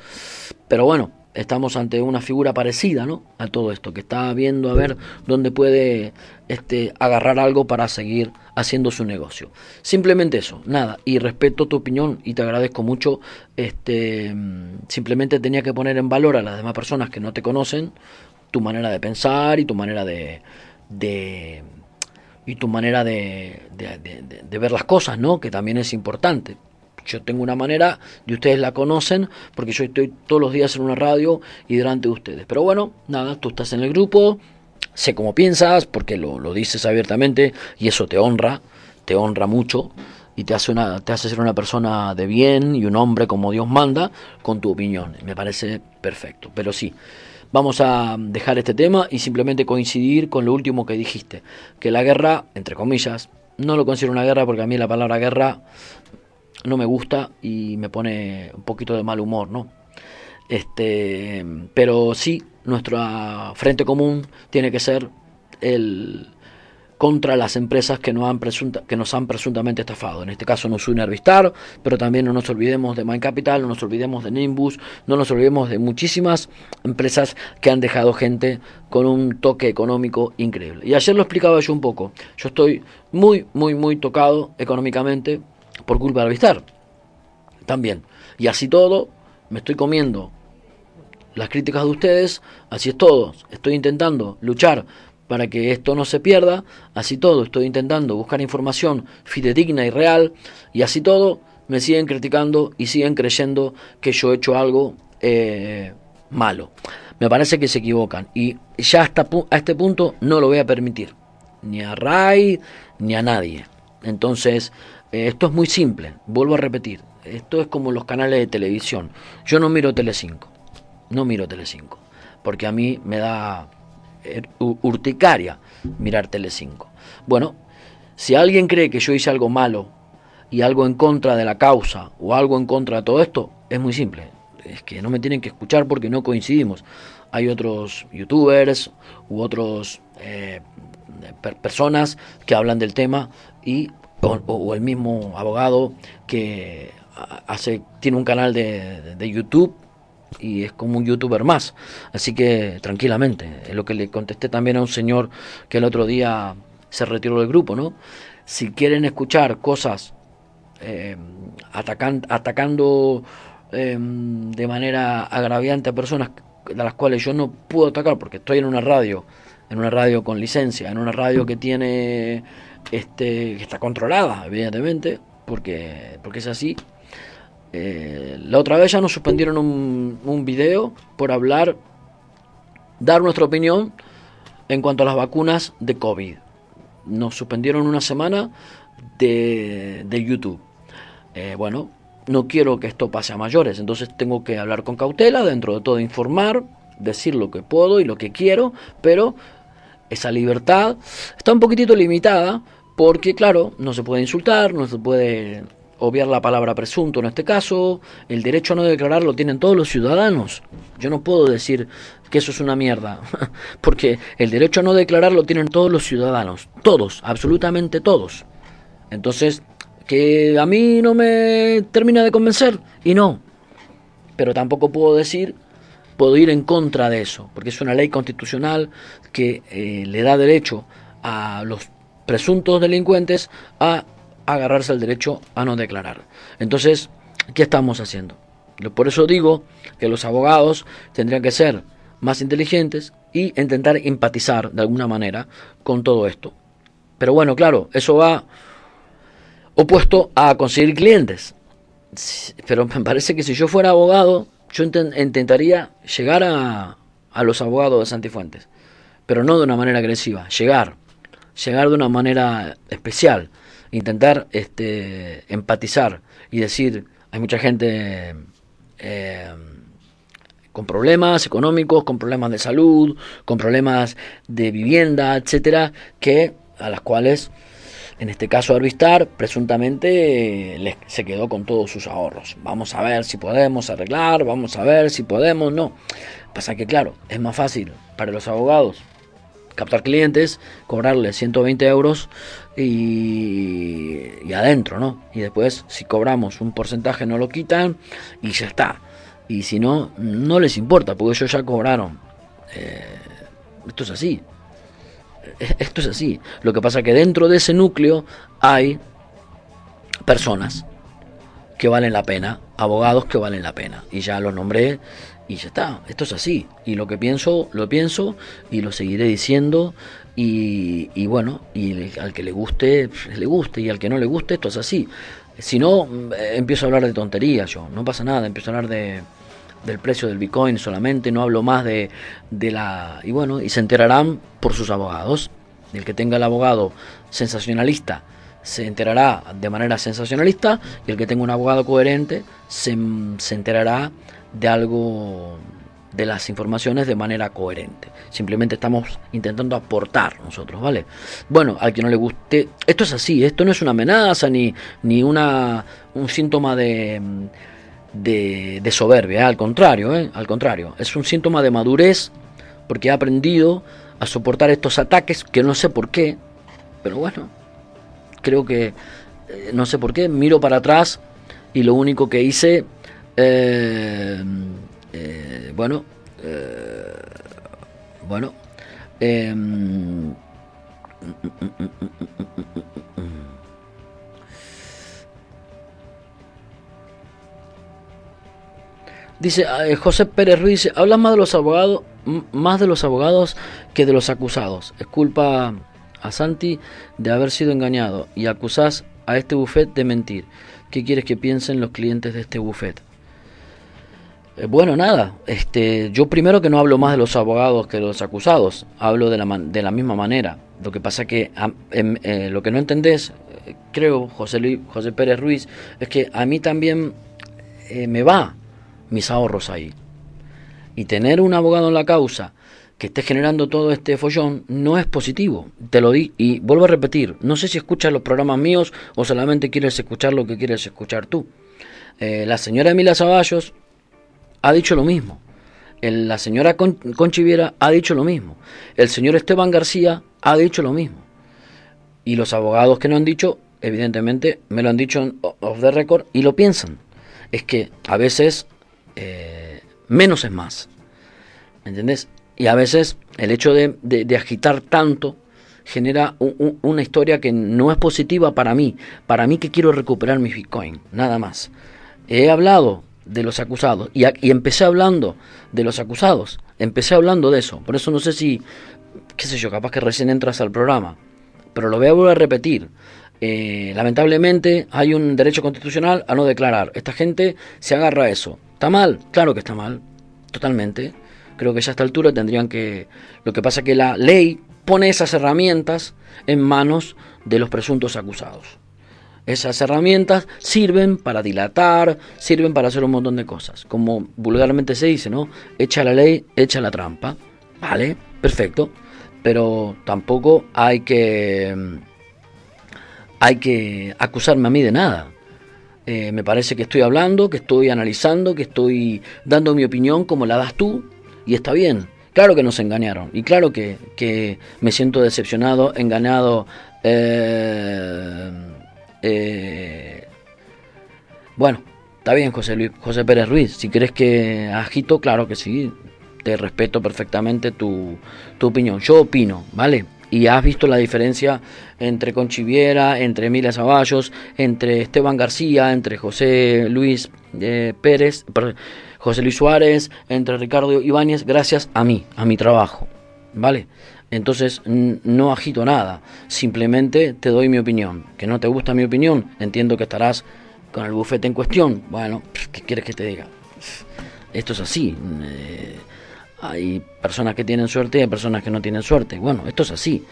pero bueno, estamos ante una figura parecida, ¿no? A todo esto, que está viendo a ver dónde puede este, agarrar algo para seguir haciendo su negocio. Simplemente eso, nada. Y respeto tu opinión y te agradezco mucho. Este, simplemente tenía que poner en valor a las demás personas que no te conocen tu manera de pensar y tu manera de, de y tu manera de, de, de, ver las cosas, ¿no? Que también es importante. Yo tengo una manera y ustedes la conocen porque yo estoy todos los días en una radio y delante de ustedes. Pero bueno, nada, tú estás en el grupo, sé cómo piensas porque lo, lo dices abiertamente y eso te honra, te honra mucho y te hace, una, te hace ser una persona de bien y un hombre como Dios manda con tu opinión. Me parece perfecto. Pero sí, Vamos a dejar este tema y simplemente coincidir con lo último que dijiste, que la guerra, entre comillas, no lo considero una guerra porque a mí la palabra guerra no me gusta y me pone un poquito de mal humor, ¿no? Este, pero sí, nuestro frente común tiene que ser el contra las empresas que nos han, presunta, que nos han presuntamente estafado. En este caso nos une Arvistar, pero también no nos olvidemos de Mind Capital, no nos olvidemos de Nimbus, no nos olvidemos de muchísimas empresas que han dejado gente con un toque económico increíble. Y ayer lo explicaba yo un poco. Yo estoy muy, muy, muy tocado económicamente por culpa de Arvistar. También. Y así todo, me estoy comiendo las críticas de ustedes, así es todo. Estoy intentando luchar para que esto no se pierda. Así todo, estoy intentando buscar información fidedigna y real. Y así todo, me siguen criticando y siguen creyendo que yo he hecho algo eh, malo. Me parece que se equivocan. Y ya hasta a este punto no lo voy a permitir. Ni a Ray, ni a nadie. Entonces, esto es muy simple. Vuelvo a repetir. Esto es como los canales de televisión. Yo no miro Telecinco. No miro Telecinco. Porque a mí me da urticaria mirar Telecinco. Bueno, si alguien cree que yo hice algo malo y algo en contra de la causa o algo en contra de todo esto, es muy simple. Es que no me tienen que escuchar porque no coincidimos. Hay otros youtubers u otros eh, per personas que hablan del tema y o, el mismo abogado que hace tiene un canal de, de, YouTube y es como un youtuber más. Así que tranquilamente, es lo que le contesté también a un señor que el otro día se retiró del grupo, ¿no? Si quieren escuchar cosas eh, atacando eh, de manera agraviante a personas de las cuales yo no puedo atacar porque estoy en una radio, en una radio con licencia, en una radio que tiene este que está controlada, evidentemente, porque porque es así. Eh, la otra vez ya nos suspendieron un, video por hablar, dar nuestra opinión en cuanto a las vacunas de COVID. Nos suspendieron una semana de, de YouTube. Eh, bueno, no quiero que esto pase a mayores, entonces tengo que hablar con cautela, dentro de todo informar, decir lo que puedo y lo que quiero, pero esa libertad está un poquitito limitada porque, claro, no se puede insultar, no se puede obviar la palabra presunto en este caso, el derecho a no declarar lo tienen todos los ciudadanos. Yo no puedo decir que eso es una mierda, porque el derecho a no declarar lo tienen todos los ciudadanos, todos, absolutamente todos. Entonces, que a mí no me termina de convencer, y no. Pero tampoco puedo decir, puedo ir en contra de eso, porque es una ley constitucional que eh, le da derecho a los presuntos delincuentes a agarrarse al derecho a no declarar. Entonces, ¿qué estamos haciendo? Por eso digo que los abogados tendrían que ser más inteligentes y intentar empatizar de alguna manera con todo esto. Pero bueno, claro, eso va opuesto a conseguir clientes. Pero me parece que si yo fuera abogado, yo intentaría llegar a, a los abogados de Santifuentes, pero no de una manera agresiva, llegar, llegar de una manera especial, intentar este, empatizar y decir, hay mucha gente eh, con problemas económicos, con problemas de salud, con problemas de vivienda, etcétera, que a las cuales en este caso Arvistar presuntamente se quedó con todos sus ahorros. Vamos a ver si podemos arreglar, vamos a ver si podemos, no. Pasa que claro, es más fácil para los abogados captar clientes, cobrarles 120 euros y, adentro, ¿no? Y después si cobramos un porcentaje no lo quitan y ya está. Y si no, no les importa porque ellos ya cobraron. Eh, esto es así. Esto es así. Lo que pasa es que dentro de ese núcleo hay personas que valen la pena, abogados que valen la pena. Y ya los nombré y ya está. Esto es así. Y lo que pienso, lo pienso y lo seguiré diciendo. Y, bueno, y al que le guste, le guste. Y al que no le guste, esto es así. Si no, eh, empiezo a hablar de tonterías yo. No pasa nada, empiezo a hablar de del precio del Bitcoin solamente, no hablo más de, de la... Y bueno, y se enterarán por sus abogados. El que tenga el abogado sensacionalista se enterará de manera sensacionalista y el que tenga un abogado coherente se, se enterará de algo de las informaciones de manera coherente. Simplemente estamos intentando aportar nosotros, ¿vale? Bueno, al que no le guste, esto es así, esto no es una amenaza ni, ni una, un síntoma de, de, soberbia, al contrario, ¿eh? al contrario, es un síntoma de madurez porque he aprendido a soportar estos ataques que no sé por qué, pero bueno, creo que eh, no sé por qué, miro para atrás y lo único que hice, eh, bueno, bueno, Dice eh, José Pérez Ruiz, habla más de los abogados, más de los abogados que de los acusados. Es culpa a Santi de haber sido engañado y acusás a este buffet de mentir. ¿Qué quieres que piensen los clientes de este buffet? Eh, bueno, nada, este, yo primero que no hablo más de los abogados que de los acusados, hablo de la, de la misma manera. Lo que pasa que em, eh, lo que no entendés, creo, José, Luis, José Pérez Ruiz, es que a mí también me va mis ahorros ahí. Y tener un abogado en la causa que esté generando todo este follón no es positivo. Te lo di y vuelvo a repetir, no sé si escuchas los programas míos o solamente quieres escuchar lo que quieres escuchar tú. Eh, la señora Emilia Zaballos ha dicho lo mismo. la señora Con, Conchiviera ha dicho lo mismo. El señor Esteban García ha dicho lo mismo. Y los abogados que no han dicho, evidentemente, me lo han dicho off the record y lo piensan. Es que a veces eh, Menos es más. ¿Me entendés? Y a veces el hecho de, agitar tanto genera un- un- una historia que no es positiva para mí. Para mí que quiero recuperar mi Bitcoin, nada más. He hablado de los acusados y, empecé hablando de los acusados. Empecé hablando de eso. Por eso no sé si, qué sé yo, capaz que recién entras al programa. Pero lo voy a volver a repetir. Eh, lamentablemente hay un derecho constitucional a no declarar. Esta gente se agarra a eso. ¿Está mal? Claro que está mal. Totalmente. Creo que ya a esta altura tendrían que... Lo que pasa es que la ley pone esas herramientas en manos de los presuntos acusados. Esas herramientas sirven para dilatar, sirven para hacer un montón de cosas. Como vulgarmente se dice, ¿no? Echa la ley, echa la trampa. Vale, perfecto. Pero tampoco hay que. mm, Hay que acusarme a mí de nada. Eh, me parece que estoy hablando, que estoy analizando, que estoy dando mi opinión como la das tú, y está bien. Claro que nos engañaron, y claro que, que me siento decepcionado, engañado. eh, eh, bueno, está bien, José Luis, José Pérez Ruiz. Si crees que agito, claro que sí. Te respeto perfectamente tu, tu opinión. Yo opino, ¿vale? Y has visto la diferencia entre Conchiviera, entre Emilia Zaballos, entre Esteban García, entre José Luis eh, Pérez, José Luis Suárez, entre Ricardo Ibáñez, gracias a mí, a mi trabajo, ¿vale? Entonces no agito nada, simplemente te doy mi opinión. Que no te gusta mi opinión, entiendo que estarás con el bufete en cuestión. Bueno, ¿qué quieres que te diga? Esto es así. eh, hay personas que tienen suerte y hay personas que no tienen suerte. Bueno, esto es así.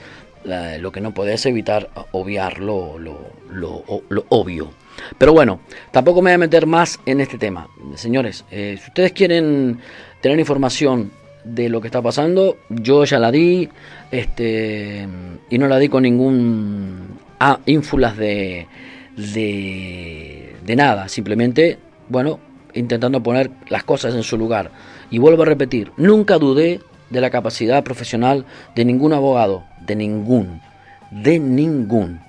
Lo que no podés evitar obviar lo, lo, lo- lo obvio. Pero bueno, tampoco me voy a meter más en este tema. Señores, eh, si ustedes quieren tener información de lo que está pasando, yo ya la di, este, y no la di con ningún ah, ínfulas de, de, de nada, simplemente, bueno, intentando poner las cosas en su lugar. Y vuelvo a repetir, nunca dudé de la capacidad profesional de ningún abogado, de ningún, de ningún.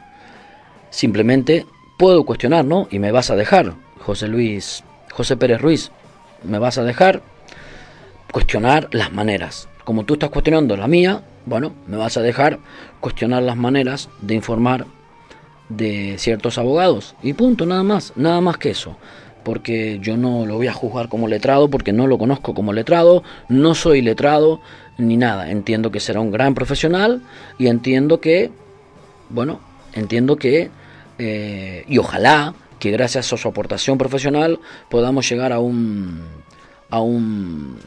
Simplemente puedo cuestionar, ¿no? Y me vas a dejar, José Luis, José Pérez Ruiz, me vas a dejar cuestionar las maneras. Como tú estás cuestionando la mía, bueno, me vas a dejar cuestionar las maneras de informar de ciertos abogados. Y punto, nada más, nada más que eso. Porque yo no lo voy a juzgar como letrado, porque no lo conozco como letrado, no soy letrado ni nada. Entiendo que será un gran profesional y entiendo que, bueno, entiendo que, eh, y ojalá que gracias a su aportación profesional podamos llegar a un, a un,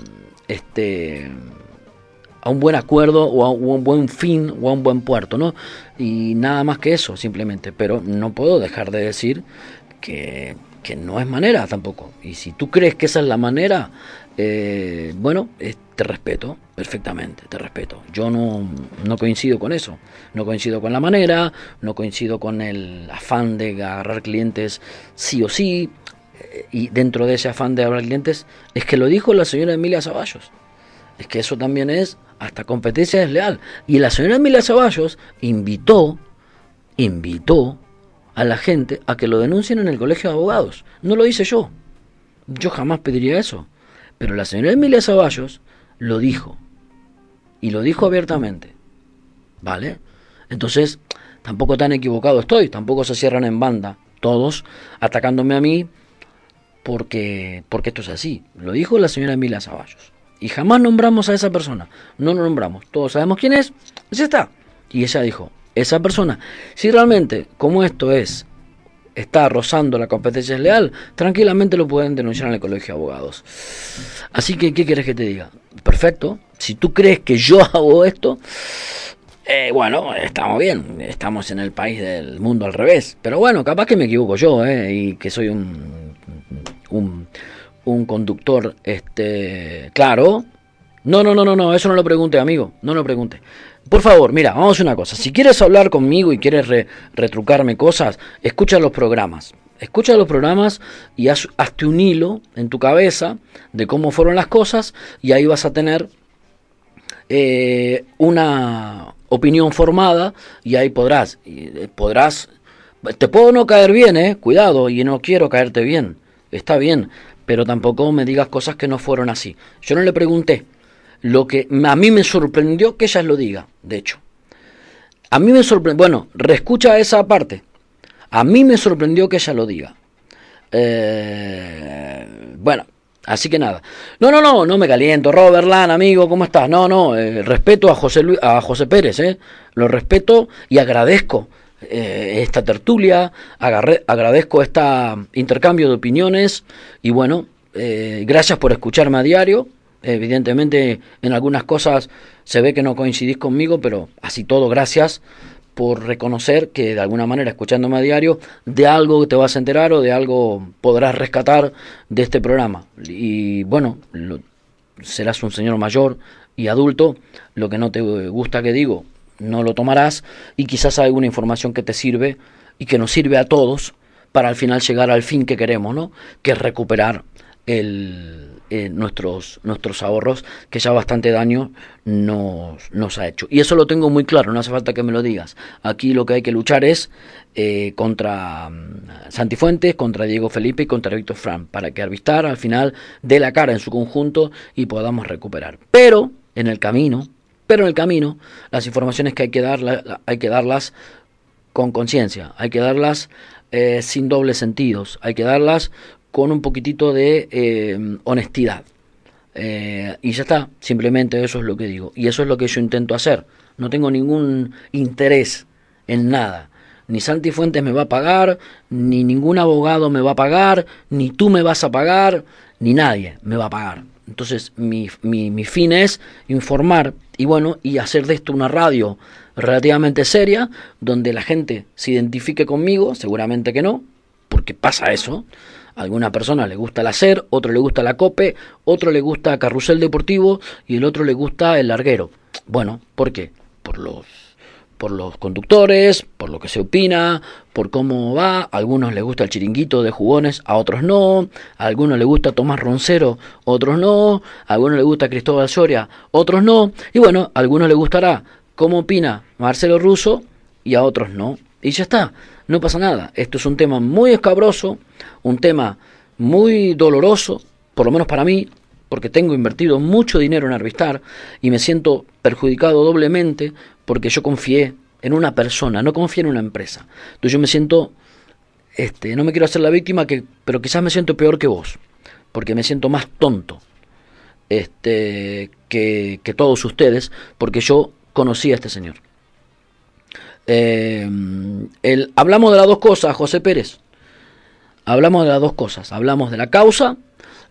este, a un buen acuerdo o a un buen fin o a un buen puerto, ¿no? Y nada más que eso, simplemente. Pero no puedo dejar de decir que, que no es manera tampoco. Y si tú crees que esa es la manera, eh, bueno, te respeto perfectamente, te respeto. Yo no, no coincido con eso. No coincido con la manera, no coincido con el afán de agarrar clientes sí o sí. Y dentro de ese afán de agarrar clientes, es que lo dijo la señora Emilia Zaballos. Es que eso también es hasta competencia desleal. Y la señora Emilia Ceballos invitó, invitó a la gente a que lo denuncien en el colegio de abogados. No lo hice yo. Yo jamás pediría eso. Pero la señora Emilia Ceballos lo dijo. Y lo dijo abiertamente. ¿Vale? Entonces, tampoco tan equivocado estoy. Tampoco se cierran en banda. Todos atacándome a mí porque, porque esto es así. Lo dijo la señora Emilia Ceballos. Y jamás nombramos a esa persona. No lo nombramos. Todos sabemos quién es. Ya está. Y ella dijo, esa persona, si realmente, como esto es, está rozando la competencia leal, tranquilamente lo pueden denunciar en el colegio de abogados. Así que, ¿qué quieres que te diga? Perfecto. Si tú crees que yo hago esto, eh, bueno, estamos bien. Estamos en el país del mundo al revés. Pero bueno, capaz que me equivoco yo, eh, y que soy un, un un conductor, este, claro. No, no, no, no, no, eso no lo pregunte, amigo, no lo pregunte. Por favor, mira, vamos a hacer una cosa. Si quieres hablar conmigo y quieres re, retrucarme cosas, escucha los programas. Escucha los programas y haz, hazte un hilo en tu cabeza de cómo fueron las cosas y ahí vas a tener eh, una opinión formada y ahí podrás, podrás, te puedo no caer bien, eh, cuidado, y no quiero caerte bien, está bien, pero tampoco me digas cosas que no fueron así. Yo no le pregunté. Lo que a mí me sorprendió que ella lo diga, de hecho. A mí me sorprendió, bueno, reescucha esa parte. A mí me sorprendió que ella lo diga. Eh, bueno, así que nada. No, no, no, no me caliento. Robert Lan, amigo, ¿cómo estás? No, no, eh, respeto a José, a José Pérez, ¿eh? Lo respeto y agradezco eh, esta tertulia, agradezco este intercambio de opiniones y bueno, eh, gracias por escucharme a diario. Evidentemente en algunas cosas se ve que no coincidís conmigo, pero así todo gracias por reconocer que de alguna manera escuchándome a diario de algo te vas a enterar o de algo podrás rescatar de este programa. Y bueno, serás un señor mayor y adulto, lo que no te gusta que digo, no lo tomarás y quizás hay alguna información que te sirve y que nos sirve a todos para al final llegar al fin que queremos, ¿no? Que es recuperar el, eh, nuestros, nuestros ahorros que ya bastante daño nos, nos, ha hecho. Y eso lo tengo muy claro, no hace falta que me lo digas. Aquí lo que hay que luchar es eh, contra mm, Santifuentes, contra Diego Felipe y contra Víctor Fran, para que Arvistar al final dé la cara en su conjunto y podamos recuperar. Pero en el camino, pero en el camino, las informaciones que hay que, dar, hay que darlas con conciencia, hay que darlas eh, sin dobles sentidos, hay que darlas con un poquitito de eh, honestidad. Eh, y ya está, simplemente eso es lo que digo. Y eso es lo que yo intento hacer. No tengo ningún interés en nada. Ni Santi Fuentes me va a pagar, ni ningún abogado me va a pagar, ni tú me vas a pagar, ni nadie me va a pagar. Entonces mi, mi, mi fin es informar y bueno, y hacer de esto una radio relativamente seria, donde la gente se identifique conmigo, seguramente que no, porque pasa eso. A alguna persona le gusta el hacer, otro le gusta la cope, otro le gusta carrusel deportivo y el otro le gusta el larguero. Bueno, ¿por qué? Por los por los conductores, por lo que se opina, por cómo va. A algunos les gusta el chiringuito de jugones, a otros no. A algunos les gusta Tomás Roncero, otros no. A algunos les gusta Cristóbal Soria, otros no. Y bueno, a algunos les gustará cómo opina Marcelo Russo y a otros no. Y ya está, no pasa nada. Esto es un tema muy escabroso, un tema muy doloroso, por lo menos para mí, porque tengo invertido mucho dinero en Arvistar y me siento perjudicado doblemente porque yo confié en una persona, no confié en una empresa. Entonces yo me siento, este, no me quiero hacer la víctima, que, pero quizás me siento peor que vos, porque me siento más tonto este, que, que todos ustedes, porque yo conocí a este señor. Eh, el, hablamos de las dos cosas, José Pérez. Hablamos de las dos cosas. Hablamos de la causa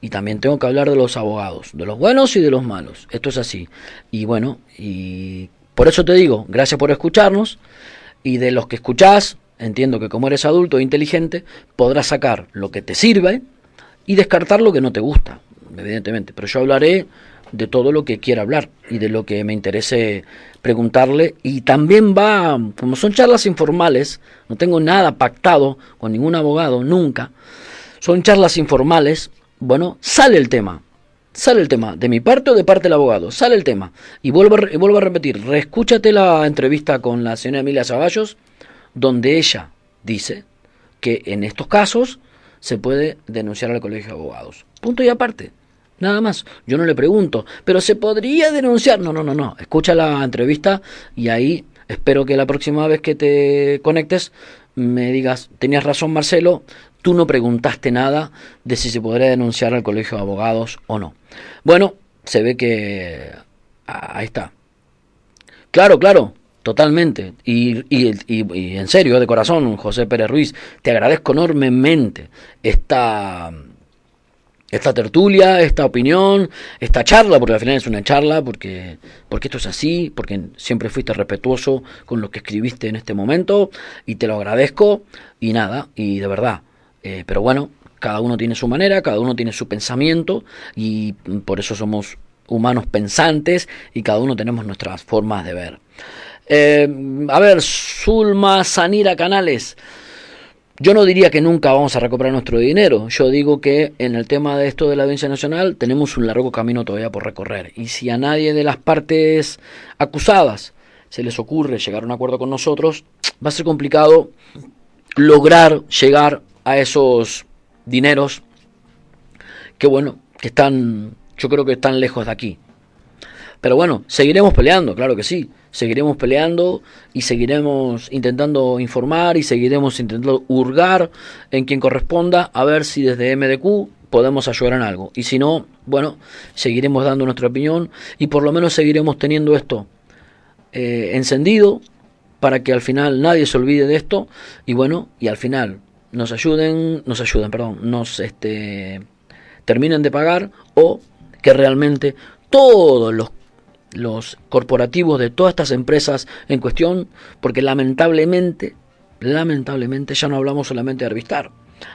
y también tengo que hablar de los abogados, de los buenos y de los malos. Esto es así. Y bueno, y por eso te digo, gracias por escucharnos. Y de los que escuchás, entiendo que como eres adulto e inteligente, podrás sacar lo que te sirve y descartar lo que no te gusta, evidentemente. Pero yo hablaré de todo lo que quiera hablar y de lo que me interese preguntarle. Y también va, como son charlas informales, no tengo nada pactado con ningún abogado, nunca. Son charlas informales, bueno, sale el tema. Sale el tema, de mi parte o de parte del abogado, sale el tema. Y vuelvo a, repetir, reescúchate la entrevista con la señora Emilia Zaballos, donde ella dice que en estos casos se puede denunciar al colegio de abogados. Punto y aparte. Nada más. Yo no le pregunto, pero se podría denunciar. No, no, no, no. Escucha la entrevista y ahí espero que la próxima vez que te conectes me digas, tenías razón Marcelo, tú no preguntaste nada de si se podría denunciar al colegio de abogados o no. Bueno, se ve que ah, ahí está. Claro, claro, totalmente. Y, y, en serio, de corazón, José Pérez Ruiz, te agradezco enormemente esta esta tertulia, esta opinión, esta charla, porque al final es una charla, porque, porque esto es así, porque siempre fuiste respetuoso con lo que escribiste en este momento, y te lo agradezco, y nada, y de verdad, eh, pero bueno, cada uno tiene su manera, cada uno tiene su pensamiento y por eso somos humanos pensantes y cada uno tenemos nuestras formas de ver. Eh, a ver, Zulma Sanira Canales. Yo no diría que nunca vamos a recuperar nuestro dinero. Yo digo que en el tema de esto de la audiencia nacional tenemos un largo camino todavía por recorrer. Y si a nadie de las partes acusadas se les ocurre llegar a un acuerdo con nosotros, va a ser complicado lograr llegar a esos dineros que bueno, que están, yo creo que están lejos de aquí. Pero bueno, seguiremos peleando, claro que sí. Seguiremos peleando y seguiremos intentando informar y seguiremos intentando hurgar en quien corresponda a ver si desde MDQ podemos ayudar en algo. Y si no, bueno, seguiremos dando nuestra opinión y por lo menos seguiremos teniendo esto eh, encendido para que al final nadie se olvide de esto y bueno, y al final nos ayuden, nos ayuden, perdón, nos este, terminen de pagar o que realmente todos los corporativos de todas estas empresas en cuestión, porque lamentablemente, lamentablemente ya no hablamos solamente de Arvistar.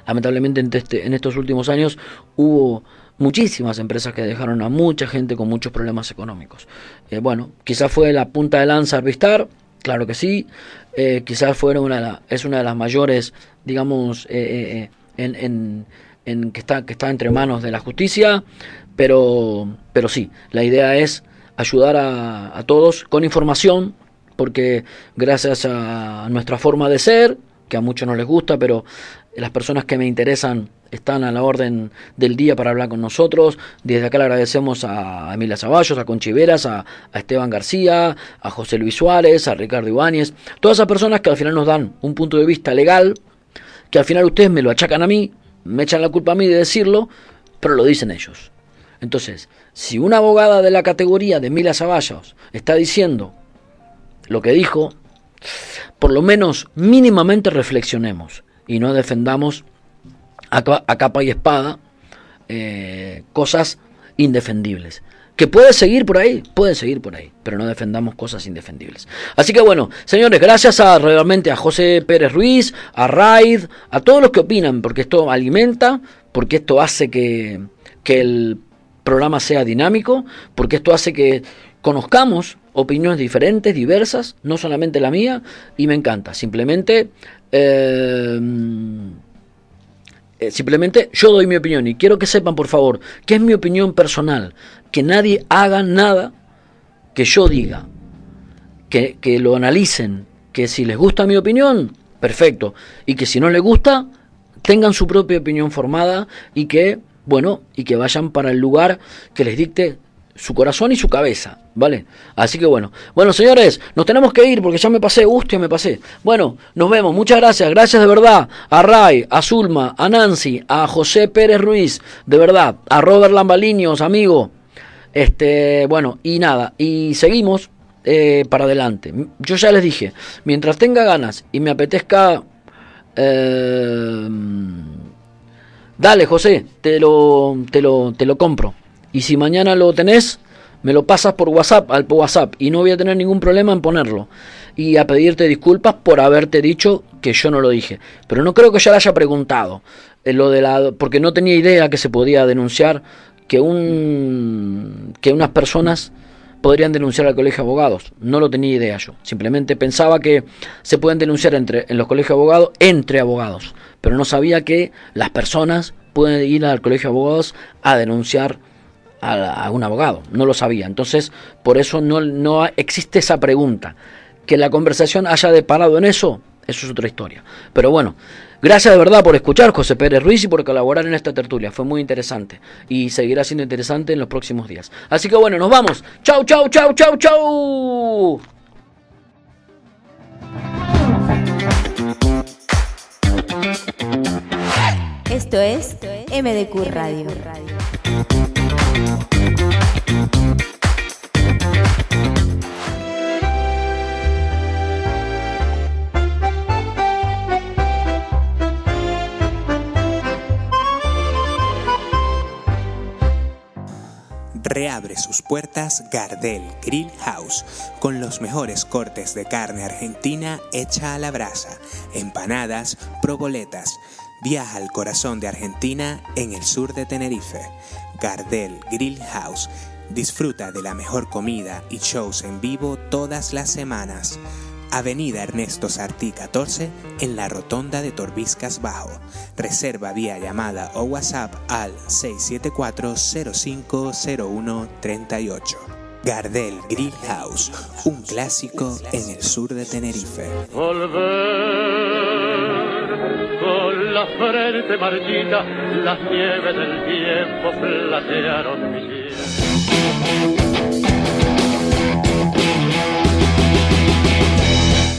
Lamentablemente en, este, en estos últimos años hubo muchísimas empresas que dejaron a mucha gente con muchos problemas económicos. Eh, bueno, quizás fue la punta de lanza Arvistar, claro que sí, eh, quizás fuera una es una de las mayores, digamos, eh, en, en, que, está, que está entre manos de la justicia, pero, pero sí, la idea es ayudar a, todos con información, porque gracias a nuestra forma de ser, que a muchos no les gusta, pero las personas que me interesan están a la orden del día para hablar con nosotros. Desde acá le agradecemos a Emilia Zaballos, a Conchiveras, a, a, Esteban García, a José Luis Suárez, a Ricardo Ibáñez, todas esas personas que al final nos dan un punto de vista legal, que al final ustedes me lo achacan a mí, me echan la culpa a mí de decirlo, pero lo dicen ellos. Entonces, si una abogada de la categoría de Mila Zaballos está diciendo lo que dijo, por lo menos mínimamente reflexionemos y no defendamos a, capa y espada eh, cosas indefendibles. Que puede seguir por ahí, puede seguir por ahí, pero no defendamos cosas indefendibles. Así que bueno, señores, gracias a realmente a José Pérez Ruiz, a Raid, a todos los que opinan, porque esto alimenta, porque esto hace que, que el programa sea dinámico, porque esto hace que conozcamos opiniones diferentes, diversas, no solamente la mía, y me encanta. Simplemente, eh, eh, simplemente yo doy mi opinión y quiero que sepan, por favor, que es mi opinión personal, que nadie haga nada que yo diga, que, que lo analicen, que si les gusta mi opinión, perfecto, y que si no les gusta, tengan su propia opinión formada y que bueno, y que vayan para el lugar que les dicte su corazón y su cabeza, ¿vale? Así que bueno, bueno señores, nos tenemos que ir porque ya me pasé, hostia, me pasé. Bueno, nos vemos, muchas gracias, gracias de verdad a Ray, a Zulma, a Nancy, a José Pérez Ruiz, de verdad, a Robert Lambaliños, amigo. Este, bueno, y nada, y seguimos eh, para adelante. Yo ya les dije, mientras tenga ganas y me apetezca... Eh, Dale, José, te lo, te lo, te lo compro. Y si mañana lo tenés, me lo pasas por WhatsApp, al WhatsApp, y no voy a tener ningún problema en ponerlo. Y a pedirte disculpas por haberte dicho que yo no lo dije. Pero no creo que ya le haya preguntado. Eh, lo de la, porque no tenía idea que se podía denunciar que, un, que unas personas podrían denunciar al colegio de abogados. No lo tenía idea yo. Simplemente pensaba que se pueden denunciar entre, en los colegios de abogados entre abogados pero no sabía que las personas pueden ir al colegio de abogados a denunciar a, un abogado. No lo sabía. Entonces, por eso no, no existe esa pregunta. Que la conversación haya deparado en eso, eso es otra historia. Pero bueno, Gracias de verdad por escuchar, José Pérez Ruiz, y por colaborar en esta tertulia. Fue muy interesante y seguirá siendo interesante en los próximos días. Así que bueno, nos vamos. Chau, chau, chau, chau, chau. Esto es MDQ Radio. Reabre sus puertas Gardel Grill House con los mejores cortes de carne argentina hecha a la brasa, empanadas, proboletas, Viaja al corazón de Argentina en el sur de Tenerife. Gardel Grill House. Disfruta de la mejor comida y shows en vivo todas las semanas. Avenida Ernesto Sartí 14 en la rotonda de Torbiscas Bajo. Reserva vía llamada o WhatsApp al 674-050138. Gardel Grill House, un clásico en el sur de Tenerife. La frente marchita, las nieves del tiempo platearon mi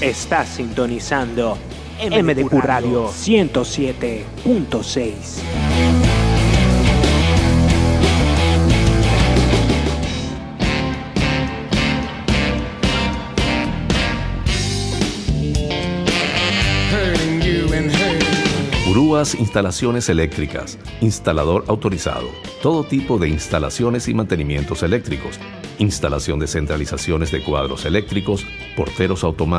Estás sintonizando MDQ Radio 107.6. Instalaciones Eléctricas, instalador autorizado. Todo tipo de instalaciones y mantenimientos eléctricos. Instalación de centralizaciones de cuadros eléctricos, porteros automáticos